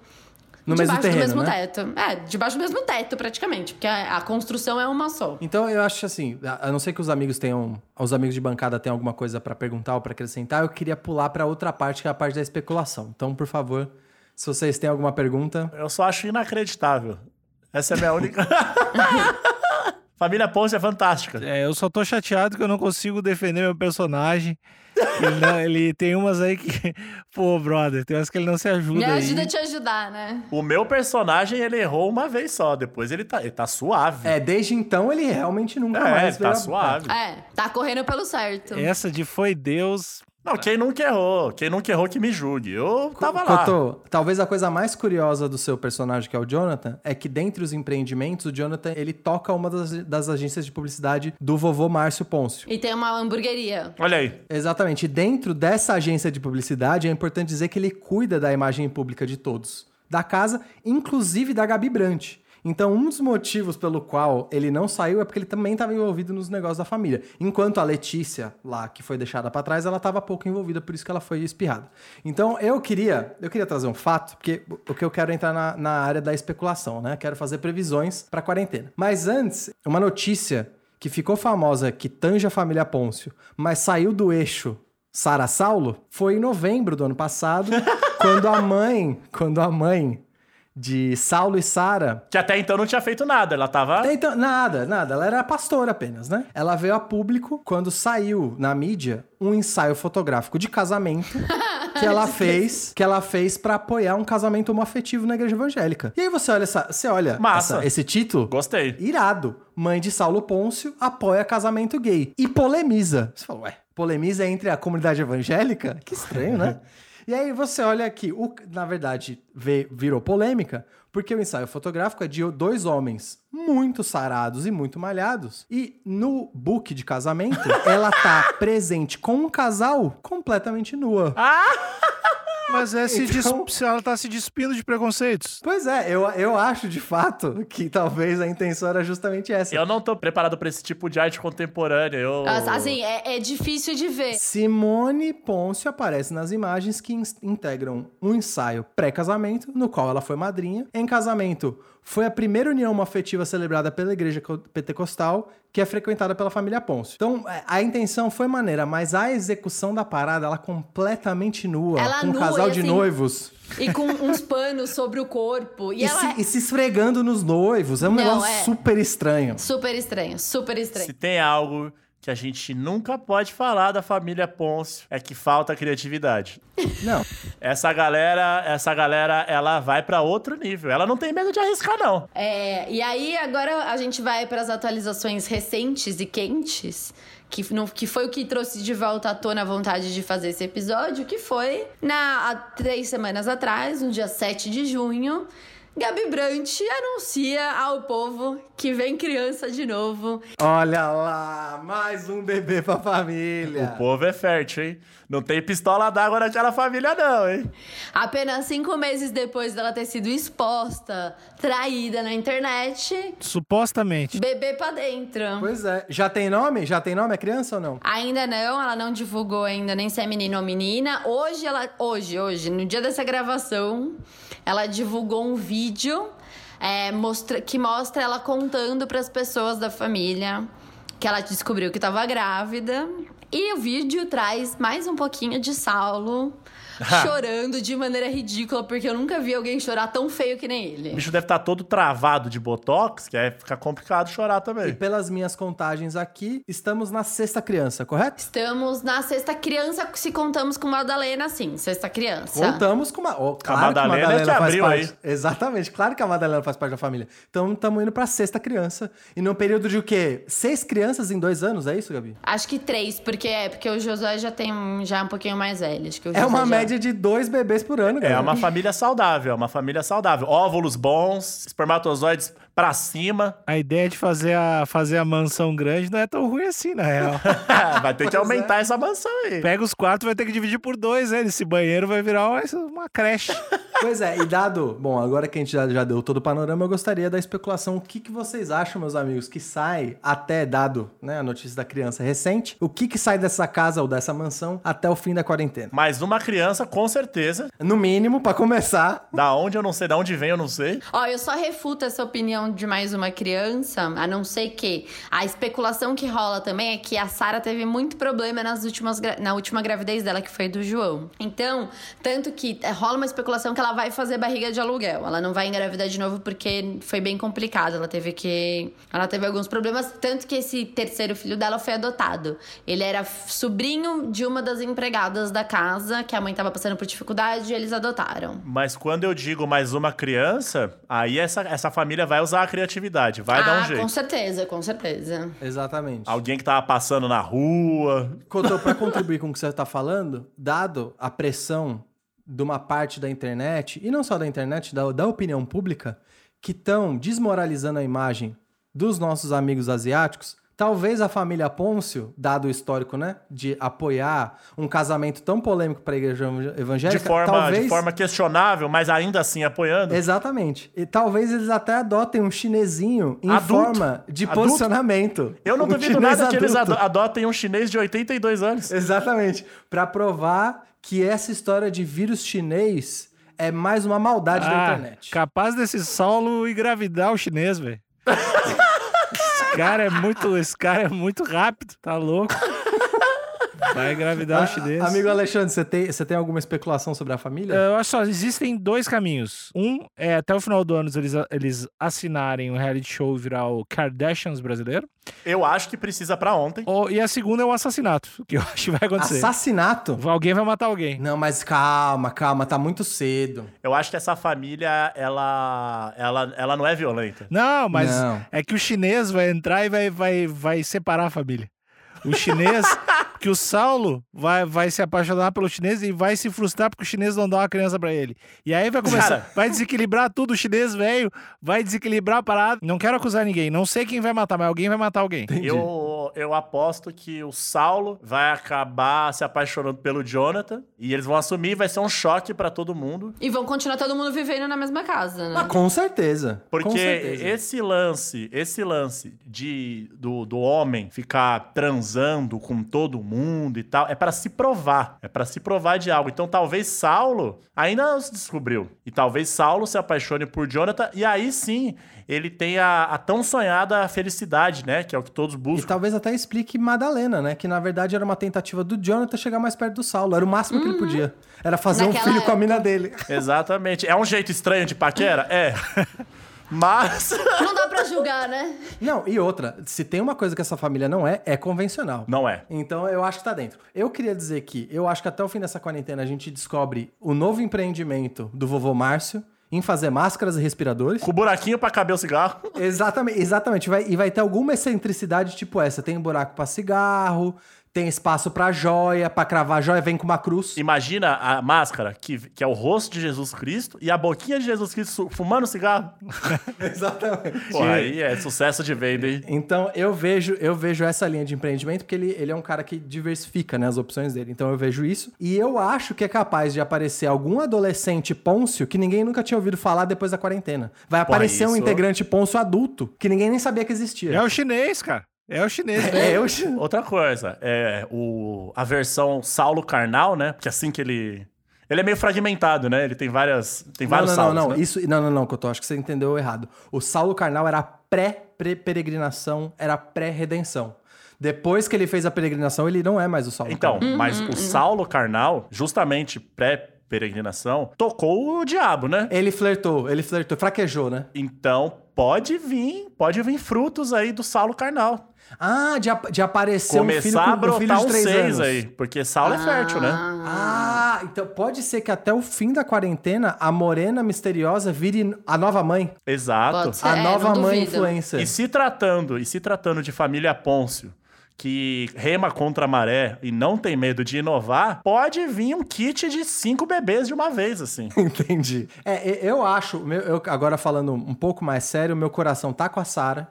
No mesmo debaixo terreno, do mesmo né? teto. É, debaixo do mesmo teto, praticamente. Porque a, a construção é uma só. Então eu acho assim, a a não ser que os amigos tenham, os amigos de bancada tenham alguma coisa pra perguntar ou pra acrescentar, eu queria pular pra outra parte, que é a parte da especulação. Então, por favor, Se vocês têm alguma pergunta. Eu só acho inacreditável. Essa é a minha única. [laughs] Família Ponce é fantástica. É, eu só tô chateado que eu não consigo defender meu personagem. Ele, não- ele tem umas aí que. [laughs] Pô, brother, tem umas que ele não se ajuda. Me aí. ajuda a te ajudar, né? O meu personagem, ele errou uma vez só. Depois ele tá, ele tá suave. É, desde então ele realmente nunca É, mais tá veio a- suave. É, tá correndo pelo certo. Essa de foi Deus. Não, quem nunca errou? Quem nunca errou que me julgue. Eu tava lá. Cotô, talvez a coisa mais curiosa do seu personagem, que é o Jonathan, é que dentre os empreendimentos, o Jonathan, ele toca uma das, das agências de publicidade do vovô Márcio Pôncio. E tem uma hamburgueria. Olha aí. Exatamente. E dentro dessa agência de publicidade, é importante dizer que ele cuida da imagem pública de todos. Da casa, inclusive da Gabi Brant. Então, um dos motivos pelo qual ele não saiu é porque ele também estava envolvido nos negócios da família. Enquanto a Letícia, lá, que foi deixada pra trás, ela estava pouco envolvida, por isso que ela foi espirrada. Então, eu queria, eu queria trazer um fato, porque o que eu quero é entrar na, na área da especulação, né? Quero fazer previsões pra quarentena. Mas antes, uma notícia que ficou famosa, que tange a família Pôncio, mas saiu do eixo Sara Saulo, foi em novembro do ano passado, [laughs] quando a mãe, quando a mãe de Saulo e Sara Que até então não tinha feito nada. Ela tava. então, nada, nada. Ela era pastora apenas, né? Ela veio a público quando saiu na mídia um ensaio fotográfico de casamento [laughs] que ela fez, que ela fez para apoiar um casamento homoafetivo na igreja evangélica. E aí você olha essa, você olha Massa. essa- esse título, Gostei. irado. Mãe de Saulo Pôncio apoia casamento gay e polemiza. Você fala, ué, polemiza entre a comunidade evangélica? Que estranho, né? [laughs] e aí você olha aqui, o, na verdade, vê- virou polêmica, porque o ensaio fotográfico é de dois homens muito sarados e muito malhados. E no book de casamento, [laughs] ela tá presente com um casal completamente nua. Mas é se, Então- se ela tá se despindo de preconceitos. Pois é, eu, eu acho de fato que talvez a intenção era justamente essa. Eu não tô preparado pra esse tipo de arte contemporânea. Eu... Assim, é, é difícil de ver. Simone Pôncio aparece nas imagens que ins- integram um ensaio pré-casamento, no qual ela foi madrinha. Em casamento, foi a primeira união afetiva celebrada pela igreja co- pentecostal, que é frequentada pela família Pôncio. Então, é, a intenção foi maneira, mas a execução da parada, ela completamente nua, Ela com um nua casal e de assim- noivos. E com uns panos sobre o corpo. E, E, ela se, é e se esfregando nos noivos. É um Não, negócio é. super estranho. super estranho, super estranho. Se tem algo que a gente nunca pode falar da família Pôncio, é que falta criatividade. Não. Essa galera, essa galera, ela vai pra outro nível. Ela não tem medo de arriscar, não. É, e aí, agora a gente vai para as atualizações recentes e quentes, que, não- que foi o que trouxe de volta à tona a vontade de fazer esse episódio, que foi na, há três semanas atrás, no dia 7 de junho. Gabi Brant anuncia ao povo que vem criança de novo. Olha lá, mais um bebê pra família. O povo é fértil, hein? Não tem pistola d'água naquela família, não, hein? Apenas cinco meses depois dela ter sido exposta, traída na internet, Supostamente. bebê pra dentro. Pois é. Já tem nome? Já tem nome a criança ou não? Ainda não, ela não divulgou ainda nem se é menino ou menina. Hoje ela, hoje, hoje, no dia dessa gravação, ela divulgou um vídeo é, mostra, que mostra ela contando para as pessoas da família que ela descobriu que estava grávida. E o vídeo traz mais um pouquinho de Saulo [laughs] chorando de maneira ridícula, porque eu nunca vi alguém chorar tão feio que nem O ele. bicho deve estar todo travado de botox, que aí fica complicado chorar E também. pelas minhas contagens aqui, estamos na sexta criança, correto? Estamos na sexta criança, se contamos com Madalena, sim, sexta criança. Contamos com uma. Oh, claro Madalena que a Madalena que faz abriu parte. aí. Exatamente, claro que a Madalena faz parte da família. Então estamos indo pra sexta criança. E num período de o quê? Seis crianças em dois anos, é isso, Gabi? Acho que três, porque é, porque o Josué já tem um- já um pouquinho mais velho. Acho que o É Josué uma já- média de dois bebês por ano, É Gabi. uma família saudável, é uma família saudável. Óvulos bons, espermatozoides pra cima. A ideia de fazer a, fazer a mansão grande não é tão ruim assim, na real. [laughs] vai ter que é. aumentar essa mansão aí. Pega os quartos, vai ter que dividir por dois, né? Esse banheiro vai virar uma, uma creche. [laughs] Pois é, e dado. Bom, agora que a gente já, já deu todo o panorama, eu gostaria da especulação. O que, que vocês acham, meus amigos, que sai até dado né, a notícia da criança recente? O que, que sai dessa casa ou dessa mansão até o fim da quarentena? Mais uma criança, com certeza. No mínimo, pra começar. Da onde eu não sei, da onde vem eu não sei. Ó, eu só refuto essa opinião de mais uma criança, a não ser que a especulação que rola também é que a Sara teve muito problema nas últimas na última gravidez dela, que foi do João. Então, tanto que é, rola uma especulação que ela vai fazer barriga de aluguel. Ela não vai engravidar de novo porque foi bem complicado. Ela teve que. Ela teve alguns problemas, tanto que esse terceiro filho dela foi adotado. Ele era sobrinho de uma das empregadas da casa, que a mãe tava passando por dificuldade e eles adotaram. Mas quando eu digo mais uma criança, aí essa, essa família vai usar a criatividade, vai dar um ah, jeito. com certeza, com certeza. Exatamente. Alguém que tava passando na rua. Couto, pra [laughs] contribuir com o que você tá falando, dado a pressão de uma parte da internet, e não só da internet, da, da opinião pública, que estão desmoralizando a imagem dos nossos amigos asiáticos, talvez a família Pôncio, dado o histórico, né, de apoiar um casamento tão polêmico para a igreja evangélica, De forma, talvez... de forma questionável, mas ainda assim apoiando. Exatamente. E talvez eles até adotem um chinesinho em Adulto. forma de Adulto. posicionamento. Eu não Um duvido nada que eles adulto. ado- adotem um chinês de 82 anos. Exatamente. Pra provar que essa história de vírus chinês é mais uma maldade da Ah, internet. capaz desse Saulo engravidar o chinês, velho. [laughs] cara é muito, esse cara é muito rápido, tá louco? Vai engravidar o chinês. Ah, Amigo Alexandre, você tem, você tem alguma especulação sobre a família? Eu acho só, existem dois caminhos. Um é até o final do ano eles, eles assinarem o reality show e virar o Kardashians brasileiro. Eu acho que precisa pra ontem. Ou, e a segunda é o assassinato, [laughs] que eu acho que vai acontecer. Assassinato? Alguém vai matar alguém. Não, mas calma, calma, tá muito cedo. Eu acho que essa família, ela, ela, ela não é violenta. Não, mas Não. é que o chinês vai entrar e vai, vai, vai separar a família. O chinês, que o Saulo vai, vai se apaixonar pelo chinês e vai se frustrar porque o chinês não dá uma criança pra ele. E aí vai começar, Cara. vai desequilibrar tudo, o chinês velho, vai desequilibrar a parada. Não quero acusar ninguém, não sei quem vai matar, mas alguém vai matar alguém. Eu, eu aposto que o Saulo vai acabar se apaixonando pelo Jonathan e eles vão assumir, vai ser um choque pra todo mundo. E vão continuar todo mundo vivendo na mesma casa, né? Ah, com certeza. com Porque certeza. esse lance, esse lance de do, do homem ficar transando com todo mundo e tal, é pra se provar, é pra se provar de algo. Então talvez Saulo ainda não se descobriu e talvez Saulo se apaixone por Jonathan e aí sim ele tenha a tão sonhada felicidade, né, que é o que todos E buscam. talvez até explique Madalena, né? Que na verdade era uma tentativa do Jonathan chegar mais perto do Saulo. Era o máximo que ele podia. Era fazer um Naquela filho com a época. mina dele. [laughs] Exatamente. É um jeito estranho de paquera? É. [laughs] Mas Não dá pra julgar, né? Não, e outra, se tem uma coisa que essa família não é, é convencional. não é. Então eu acho que tá dentro. Eu queria dizer que eu acho que até o fim dessa quarentena a gente descobre o novo empreendimento do vovô Márcio em fazer máscaras e respiradores. Com buraquinho pra caber o cigarro. Exatamente, exatamente. Vai, e vai ter alguma excentricidade tipo essa. Tem um buraco pra cigarro, tem espaço pra joia, pra cravar joia, vem com uma cruz. Imagina a máscara, que, que é o rosto de Jesus Cristo, e a boquinha de Jesus Cristo fumando cigarro. [laughs] Exatamente. Pô, aí é sucesso de venda, hein? Então eu vejo, eu vejo essa linha de empreendimento porque ele, ele é um cara que diversifica né, as opções dele. Então eu vejo isso. E eu acho que é capaz de aparecer algum adolescente Pôncio que ninguém nunca tinha ouvido falar depois da quarentena. Vai aparecer um integrante Pôncio adulto que ninguém nem sabia que existia. É o chinês, cara. É o chinês, É, velho. eu... Outra coisa, é o, a versão Saulo Carnal, né? Porque assim que ele. Ele é meio fragmentado, né? Ele tem várias. Tem Não, vários não, não, Saulos, não. né? Isso, não, não, não, Couto, acho que você entendeu errado. O Saulo Carnal era pré-peregrinação, era pré-redenção. Depois que ele fez a peregrinação, ele não é mais o Saulo Então, Carnal. mas o Saulo Carnal, justamente pré-peregrinação, tocou o diabo, né? Ele flertou, ele flertou, fraquejou, né? Então, pode vir, pode vir frutos aí do Saulo Carnal. Ah, de, ap- de aparecer um filho Começar com a um filho brotar de uns três seis anos. aí. Porque Saulo é fértil, né? Ah, então pode ser que até o fim da quarentena a morena misteriosa vire a nova mãe. Exato. Pode ser. A É, nova não mãe duvido. influencer. E se tratando, e se tratando de família Pôncio, que rema contra a maré e não tem medo de inovar, pode vir um kit de cinco bebês de uma vez, assim. [laughs] Entendi. É, e- eu acho, meu- eu, agora falando um pouco mais sério, meu coração tá com a Sara.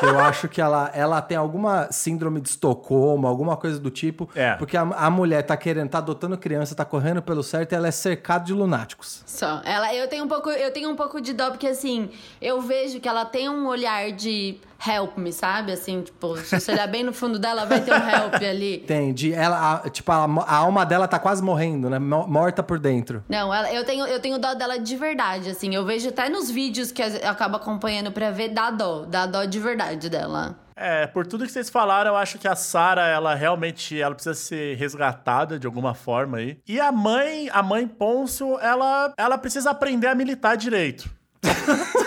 eu [laughs] acho que ela, ela tem alguma síndrome de Estocolmo, alguma coisa do tipo. É. Porque a, a mulher tá querendo, tá adotando criança, tá correndo pelo certo e ela é cercada de lunáticos. Só. Ela, eu tenho um pouco, eu tenho um pouco de dó porque assim, eu vejo que ela tem um olhar de help me, sabe? Assim, tipo, se você olhar bem no fundo dela, vai ter um [laughs] help ali. Entendi. Ela, a- tipo, a, a alma dela tá quase morrendo, né? Mo- Morta por dentro. Não, ela, eu, tenho, eu tenho dó dela de verdade, assim. Eu vejo até nos vídeos que eu acabo acompanhando pra ver, dá dó. Dá dó de verdade dela. É, por tudo que vocês falaram, eu acho que a Sarah, ela realmente ela precisa ser resgatada de alguma forma aí. E a mãe, a mãe Pôncio, ela, ela precisa aprender a militar direito. [laughs]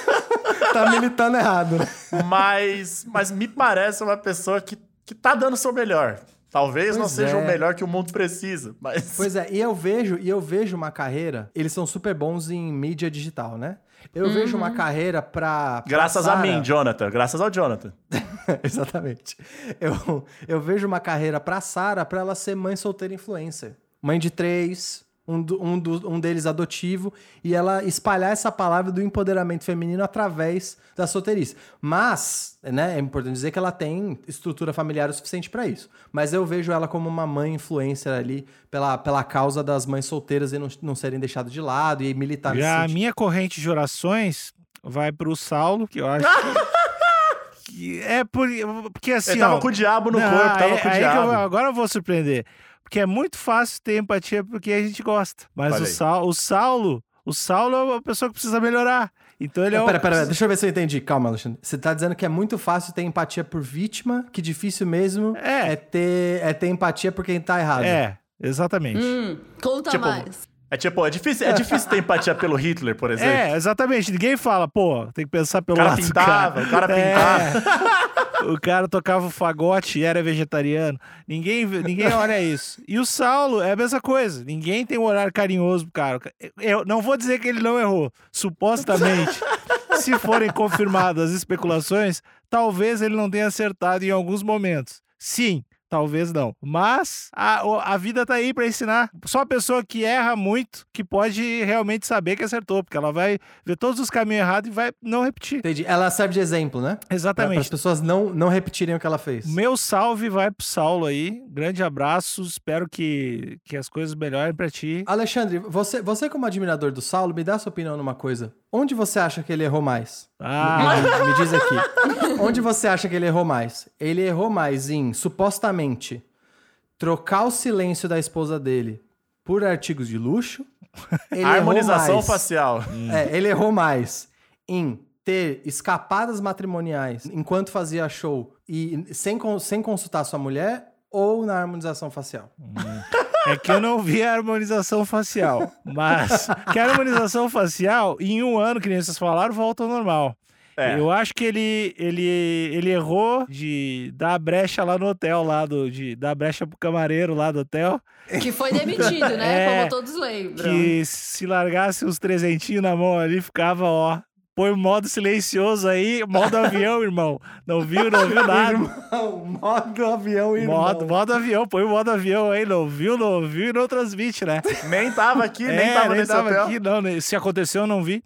tá militando errado, né? Mas, mas me parece uma pessoa que, que tá dando o seu melhor. Talvez não Pois seja é. o melhor que o mundo precisa, mas. Pois é, e eu vejo, e eu vejo uma carreira, eles são super bons em mídia digital, né? Eu vejo uma carreira pra. pra Graças a Sarah- mim, Jonathan. Graças ao Jonathan. [laughs] Exatamente. Eu, eu vejo uma carreira pra Sara pra ela ser mãe solteira influencer. Mãe de três, um, do- um, do- um deles adotivo, e ela espalhar essa palavra do empoderamento feminino através da solteirice. Mas, né, é importante dizer que ela tem estrutura familiar o suficiente pra isso. Mas eu vejo ela como uma mãe influencer ali pela, pela causa das mães solteiras e não, não serem deixadas de lado e militar Já a sentido. minha corrente de orações vai pro Saulo, que eu acho [laughs] que, é por, porque assim, Ele tava ó, com o diabo no não, corpo, tava aí- com o aí que eu- diabo. agora eu vou surpreender. Porque é muito fácil ter empatia porque a gente gosta. Mas o. Sau, o Saulo, o Saulo é uma pessoa que precisa melhorar. Então ele é um- pera, pera, pera, deixa eu ver se eu entendi. Calma, Alexandre. Você tá dizendo que é muito fácil ter empatia por vítima, que difícil mesmo É. é, ter, é ter empatia por quem tá errado. É, exatamente. Hum, conta Tipo, mais. É tipo, é difícil, é difícil ter empatia pelo Hitler, por exemplo. É, exatamente. Ninguém fala, pô, tem que pensar o pelo cara lado do pintava, o cara É. [laughs] O cara tocava o fagote e era vegetariano. Ninguém, ninguém olha isso. E o Saulo é a mesma coisa. Ninguém tem um horário carinhoso pro cara. Eu não vou dizer que ele não errou. Supostamente, [laughs] se forem confirmadas as especulações, talvez ele não tenha acertado em alguns momentos. Sim. Talvez não. Mas a, a vida tá aí pra ensinar. Só a pessoa que erra muito que pode realmente saber que acertou, porque ela vai ver todos os caminhos errados e vai não repetir. Entendi. Ela serve de exemplo, né? Para Exatamente. as pessoas não, não repetirem o que ela fez. Meu salve vai pro Saulo aí. Grande abraço. Espero que, que as coisas melhorem pra ti. Alexandre, você, você como admirador do Saulo, me dá sua opinião numa coisa. Onde você acha que ele errou mais? Ah, Me, me diz aqui. Onde você acha que ele errou mais? Ele errou mais em, supostamente, trocar o silêncio da esposa dele por artigos de luxo? Ele Harmonização mais- facial. É, ele errou mais em ter escapadas matrimoniais enquanto fazia show e sem, sem consultar sua mulher ou na harmonização facial? é que eu não vi a harmonização facial. Mas que a harmonização facial, em um ano, que nem vocês falaram, volta ao normal. É. Eu acho que ele, ele, ele errou de dar a brecha lá no hotel, lá do, de dar a brecha pro camareiro lá do hotel. Que foi demitido, né? [laughs] É, Como todos lembram. Que se largasse uns trezentinhos na mão ali, ficava, ó. Põe o modo silencioso aí, modo [laughs] avião, irmão. Não viu, não viu [laughs] nada. Irmão, modo avião, irmão. Modo, modo avião, põe o modo avião aí, não viu, não viu e não transmite, né? [laughs] Nem tava aqui, nem É, tava nem nesse tava hotel. aqui, não, né? se aconteceu eu não vi.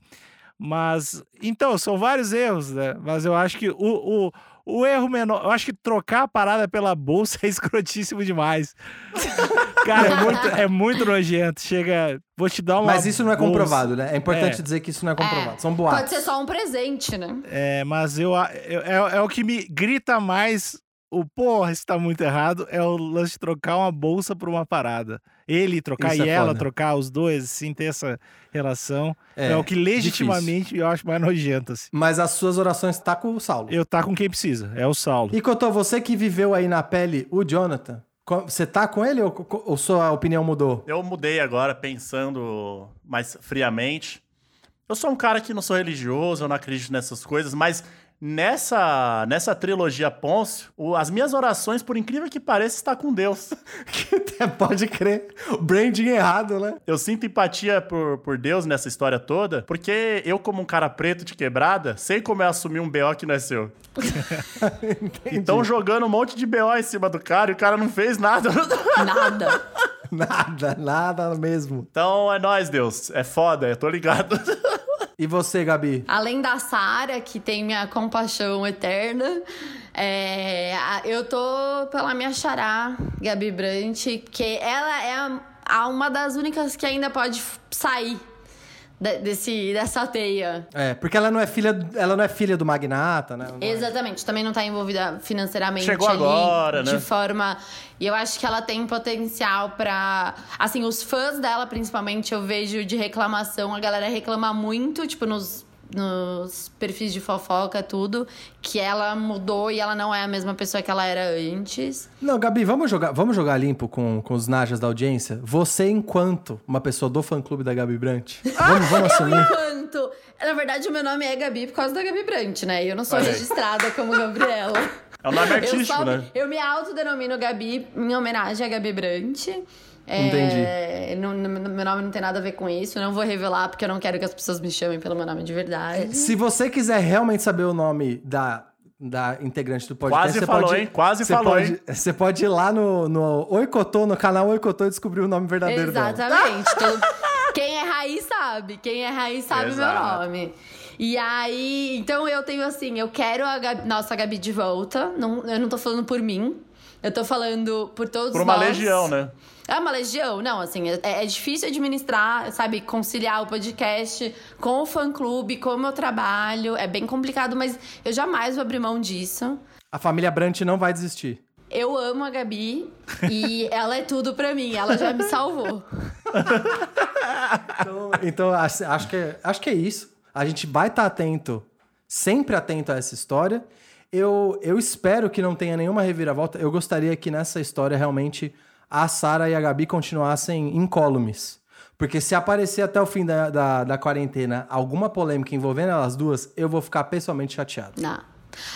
Mas, então, são vários erros, né? Mas eu acho que o, o, o erro menor, eu acho que trocar a parada pela bolsa é [laughs] escrotíssimo demais. Cara, é muito, é muito nojento. Chega, vou te dar uma Mas isso não é comprovado, né? É importante É. dizer que isso não é É, comprovado. São boatos. Pode ser só um presente, né? É, mas eu- é, é o que me grita mais o porra, isso tá muito errado, é o lance de trocar uma bolsa por uma parada. Ele trocar Isso e é ela foda. trocar os dois, assim, ter essa relação. É, É, o que legitimamente eu acho mais nojento, assim. Mas as suas orações tá com o Saulo. Eu tá com quem precisa, é o Saulo. E Cotô, você que viveu aí na pele o Jonathan, você tá com ele ou, ou sua opinião mudou? Eu mudei agora pensando mais friamente. Eu sou um cara que não sou religioso, eu não acredito nessas coisas, mas nessa nessa trilogia Pôncio, o- as minhas orações, por incrível que pareça, está com Deus. [laughs] Que até pode crer. O branding errado, né? Eu sinto empatia por, por Deus nessa história toda, porque eu, como um cara preto de quebrada, sei como é assumir um BO que não é seu. [laughs] Então jogando um monte de BO em cima do cara e o cara não fez nada. [laughs] Nada. Nada, nada mesmo. Então é nóis, Deus. É foda, eu tô ligado. E você, Gabi? Além da Sara, que tem minha compaixão eterna, é, eu tô pela minha xará, Gabi Brant, que ela é a- uma das únicas que ainda pode sair desse, dessa teia. É, porque ela não é filha, ela não é filha do magnata, né? Não é- Exatamente, também não tá envolvida financeiramente Chegou ali, agora, de né? forma. E eu acho que ela tem potencial pra. Assim, os fãs dela, principalmente, eu vejo de reclamação, a galera reclama muito, tipo, nos nos perfis de fofoca, tudo, que ela mudou e ela não é a mesma pessoa que ela era antes. Não, Gabi, vamos jogar, vamos jogar limpo com, com os najas da audiência? Você, enquanto uma pessoa do fã-clube da Gabi Brant, [laughs] vamos, vamos assumir? Enquanto. Na verdade, o meu nome é Gabi por causa da Gabi Brant, né? Eu não sou Olha aí. registrada como Gabriela. É um nome Eu, artístico, só- né? eu me autodenomino Gabi em homenagem a Gabi Brant. É, Entendi. não- não- meu nome não tem nada a ver com isso. Não vou revelar porque eu não quero que as pessoas me chamem pelo meu nome de verdade. Se você quiser realmente saber o nome da, da integrante do podcast, Quase você falou, pode, hein? Quase você falou, pode, hein? Você pode ir lá no, no Oicotô, no canal Oicotô e descobrir o nome verdadeiro dela. Exatamente. Todo- [laughs] Quem é raiz sabe. Quem é raiz sabe o meu Exato. nome. E aí, então eu tenho assim, eu quero a Gabi, nossa Gabi de volta. Não, eu não tô falando por mim. Eu tô falando por todos Por uma nós. legião, né? É uma legião? Não, assim, é, é difícil administrar, sabe, conciliar o podcast com o fã-clube, com o meu trabalho. É bem complicado, mas eu jamais vou abrir mão disso. A família Brant não vai desistir. Eu amo a Gabi e [laughs] ela é tudo pra mim. Ela já me salvou. [laughs] Então, então, acho, que, é- acho que é isso. A gente vai estar atento, sempre atento a essa história. Eu, eu espero que não tenha nenhuma reviravolta. Eu gostaria que nessa história realmente a Sara e a Gabi continuassem incólumes. Porque se aparecer até o fim da, da, da quarentena alguma polêmica envolvendo elas duas, eu vou ficar pessoalmente chateado. Não.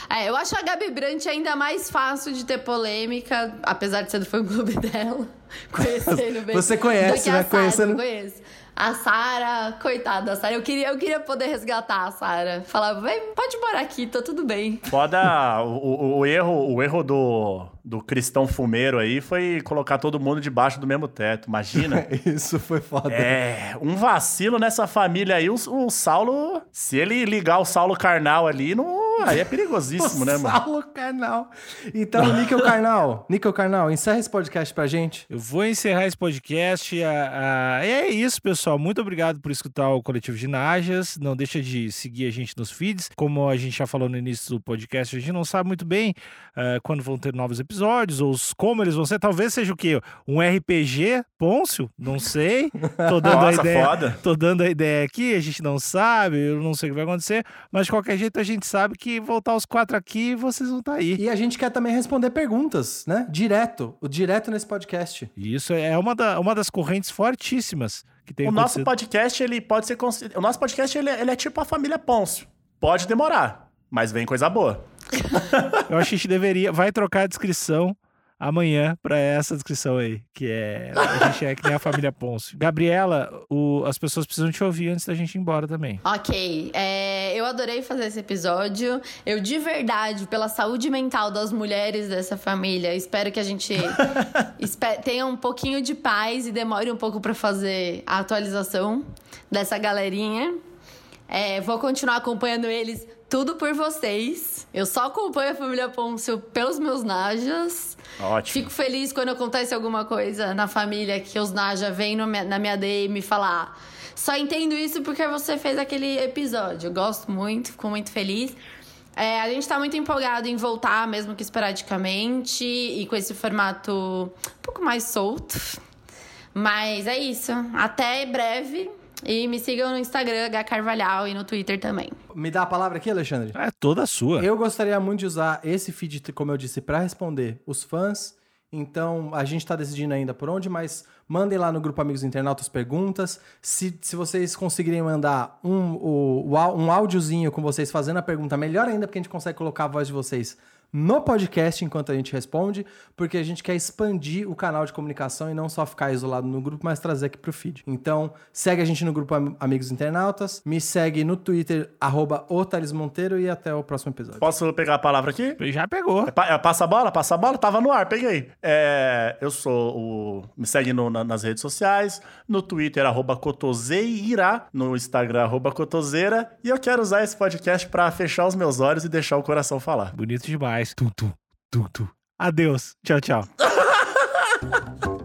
É, eu acho a Gabi Brant ainda mais fácil de ter polêmica, apesar de ser do fã-clube [laughs] dela. Conhecendo bem. Você conhece, né? Conhecendo- conheço. A Sara, coitada da Sara. Eu queria, eu queria poder resgatar a Sara. Falar, vem, pode morar aqui, tá tudo bem. Foda, o, o- o erro, o erro do, do cristão fumeiro aí foi colocar todo mundo debaixo do mesmo teto. Imagina. [laughs] Isso foi foda. É, um vacilo nessa família aí, o, o Saulo, se ele ligar o Saulo carnal ali, não, aí é perigosíssimo, [laughs] né, mano? Saulo Carnal. Então, Níquel Carnal, [laughs] Níquel Carnal, encerra esse podcast pra gente. Eu vou encerrar esse podcast. a- a- E é isso, pessoal. Muito obrigado por escutar o Coletivo de Najas. Não deixa de seguir a gente nos feeds. Como a gente já falou no início do podcast, a gente não sabe muito bem eh, quando vão ter novos episódios ou os- como eles vão ser. Talvez seja o quê? Um RPG, Pôncio? Não sei. Tô dando Nossa, a ideia. foda. Tô dando a ideia aqui, a gente não sabe, eu não sei o que vai acontecer, mas de qualquer jeito a gente sabe que voltar os quatro aqui, vocês vão estar aí. E a gente quer também responder perguntas, né? Direto, o direto nesse podcast. Isso é uma, da- uma das correntes fortíssimas que tem O nosso podcast, ele pode ser. O nosso podcast, ele, é- ele é tipo a família Pôncio. Pode demorar, mas vem coisa boa. [laughs] Eu acho que a gente deveria. Vai trocar a descrição amanhã pra essa descrição aí, que é. A gente é que nem a família Pôncio. Gabriela, o- as pessoas precisam te ouvir antes da gente ir embora também. Ok, é, eu adorei fazer esse episódio. Eu, de verdade, pela saúde mental das mulheres dessa família, espero que a gente [laughs] tenha um pouquinho de paz e demore um pouco pra fazer a atualização dessa galerinha. É, vou continuar acompanhando eles tudo por vocês. Eu só acompanho a família Pôncio pelos meus najas. Ótimo. Fico feliz quando acontece alguma coisa na família que os Naja vêm na minha DM falar. Só entendo isso porque você fez aquele episódio. Eu gosto muito, fico muito feliz. É, a gente tá muito empolgado em voltar, mesmo que esporadicamente, e com esse formato um pouco mais solto. Mas é isso. Até breve. E me sigam no Instagram, H Carvalhal, e no Twitter também. Me dá a palavra aqui, Alexandre? É toda sua. Eu gostaria muito de usar esse feed, como eu disse, para responder os fãs. Então, a gente está decidindo ainda por onde, mas mandem lá no grupo Amigos Internautas perguntas. Se, se vocês conseguirem mandar um, o, o á- um áudiozinho com vocês fazendo a pergunta, melhor ainda, porque a gente consegue colocar a voz de vocês no podcast enquanto a gente responde, porque a gente quer expandir o canal de comunicação e não só ficar isolado no grupo, mas trazer aqui pro feed. Então, segue a gente no grupo Am- Amigos Internautas, me segue no Twitter, arroba Monteiro, e até o próximo episódio. Posso pegar a palavra aqui? Já pegou. É, pa- é, passa a bola? Passa a bola? Tava no ar, peguei. É, eu sou o. Me segue no- na- nas redes sociais, no Twitter, arroba Cotoseira, no Instagram, arroba Cotoseira. E eu quero usar esse podcast pra fechar os meus olhos e deixar o coração falar. Bonito demais. Tum, tum, tum, tum. Adeus. Tchau, tchau. [laughs]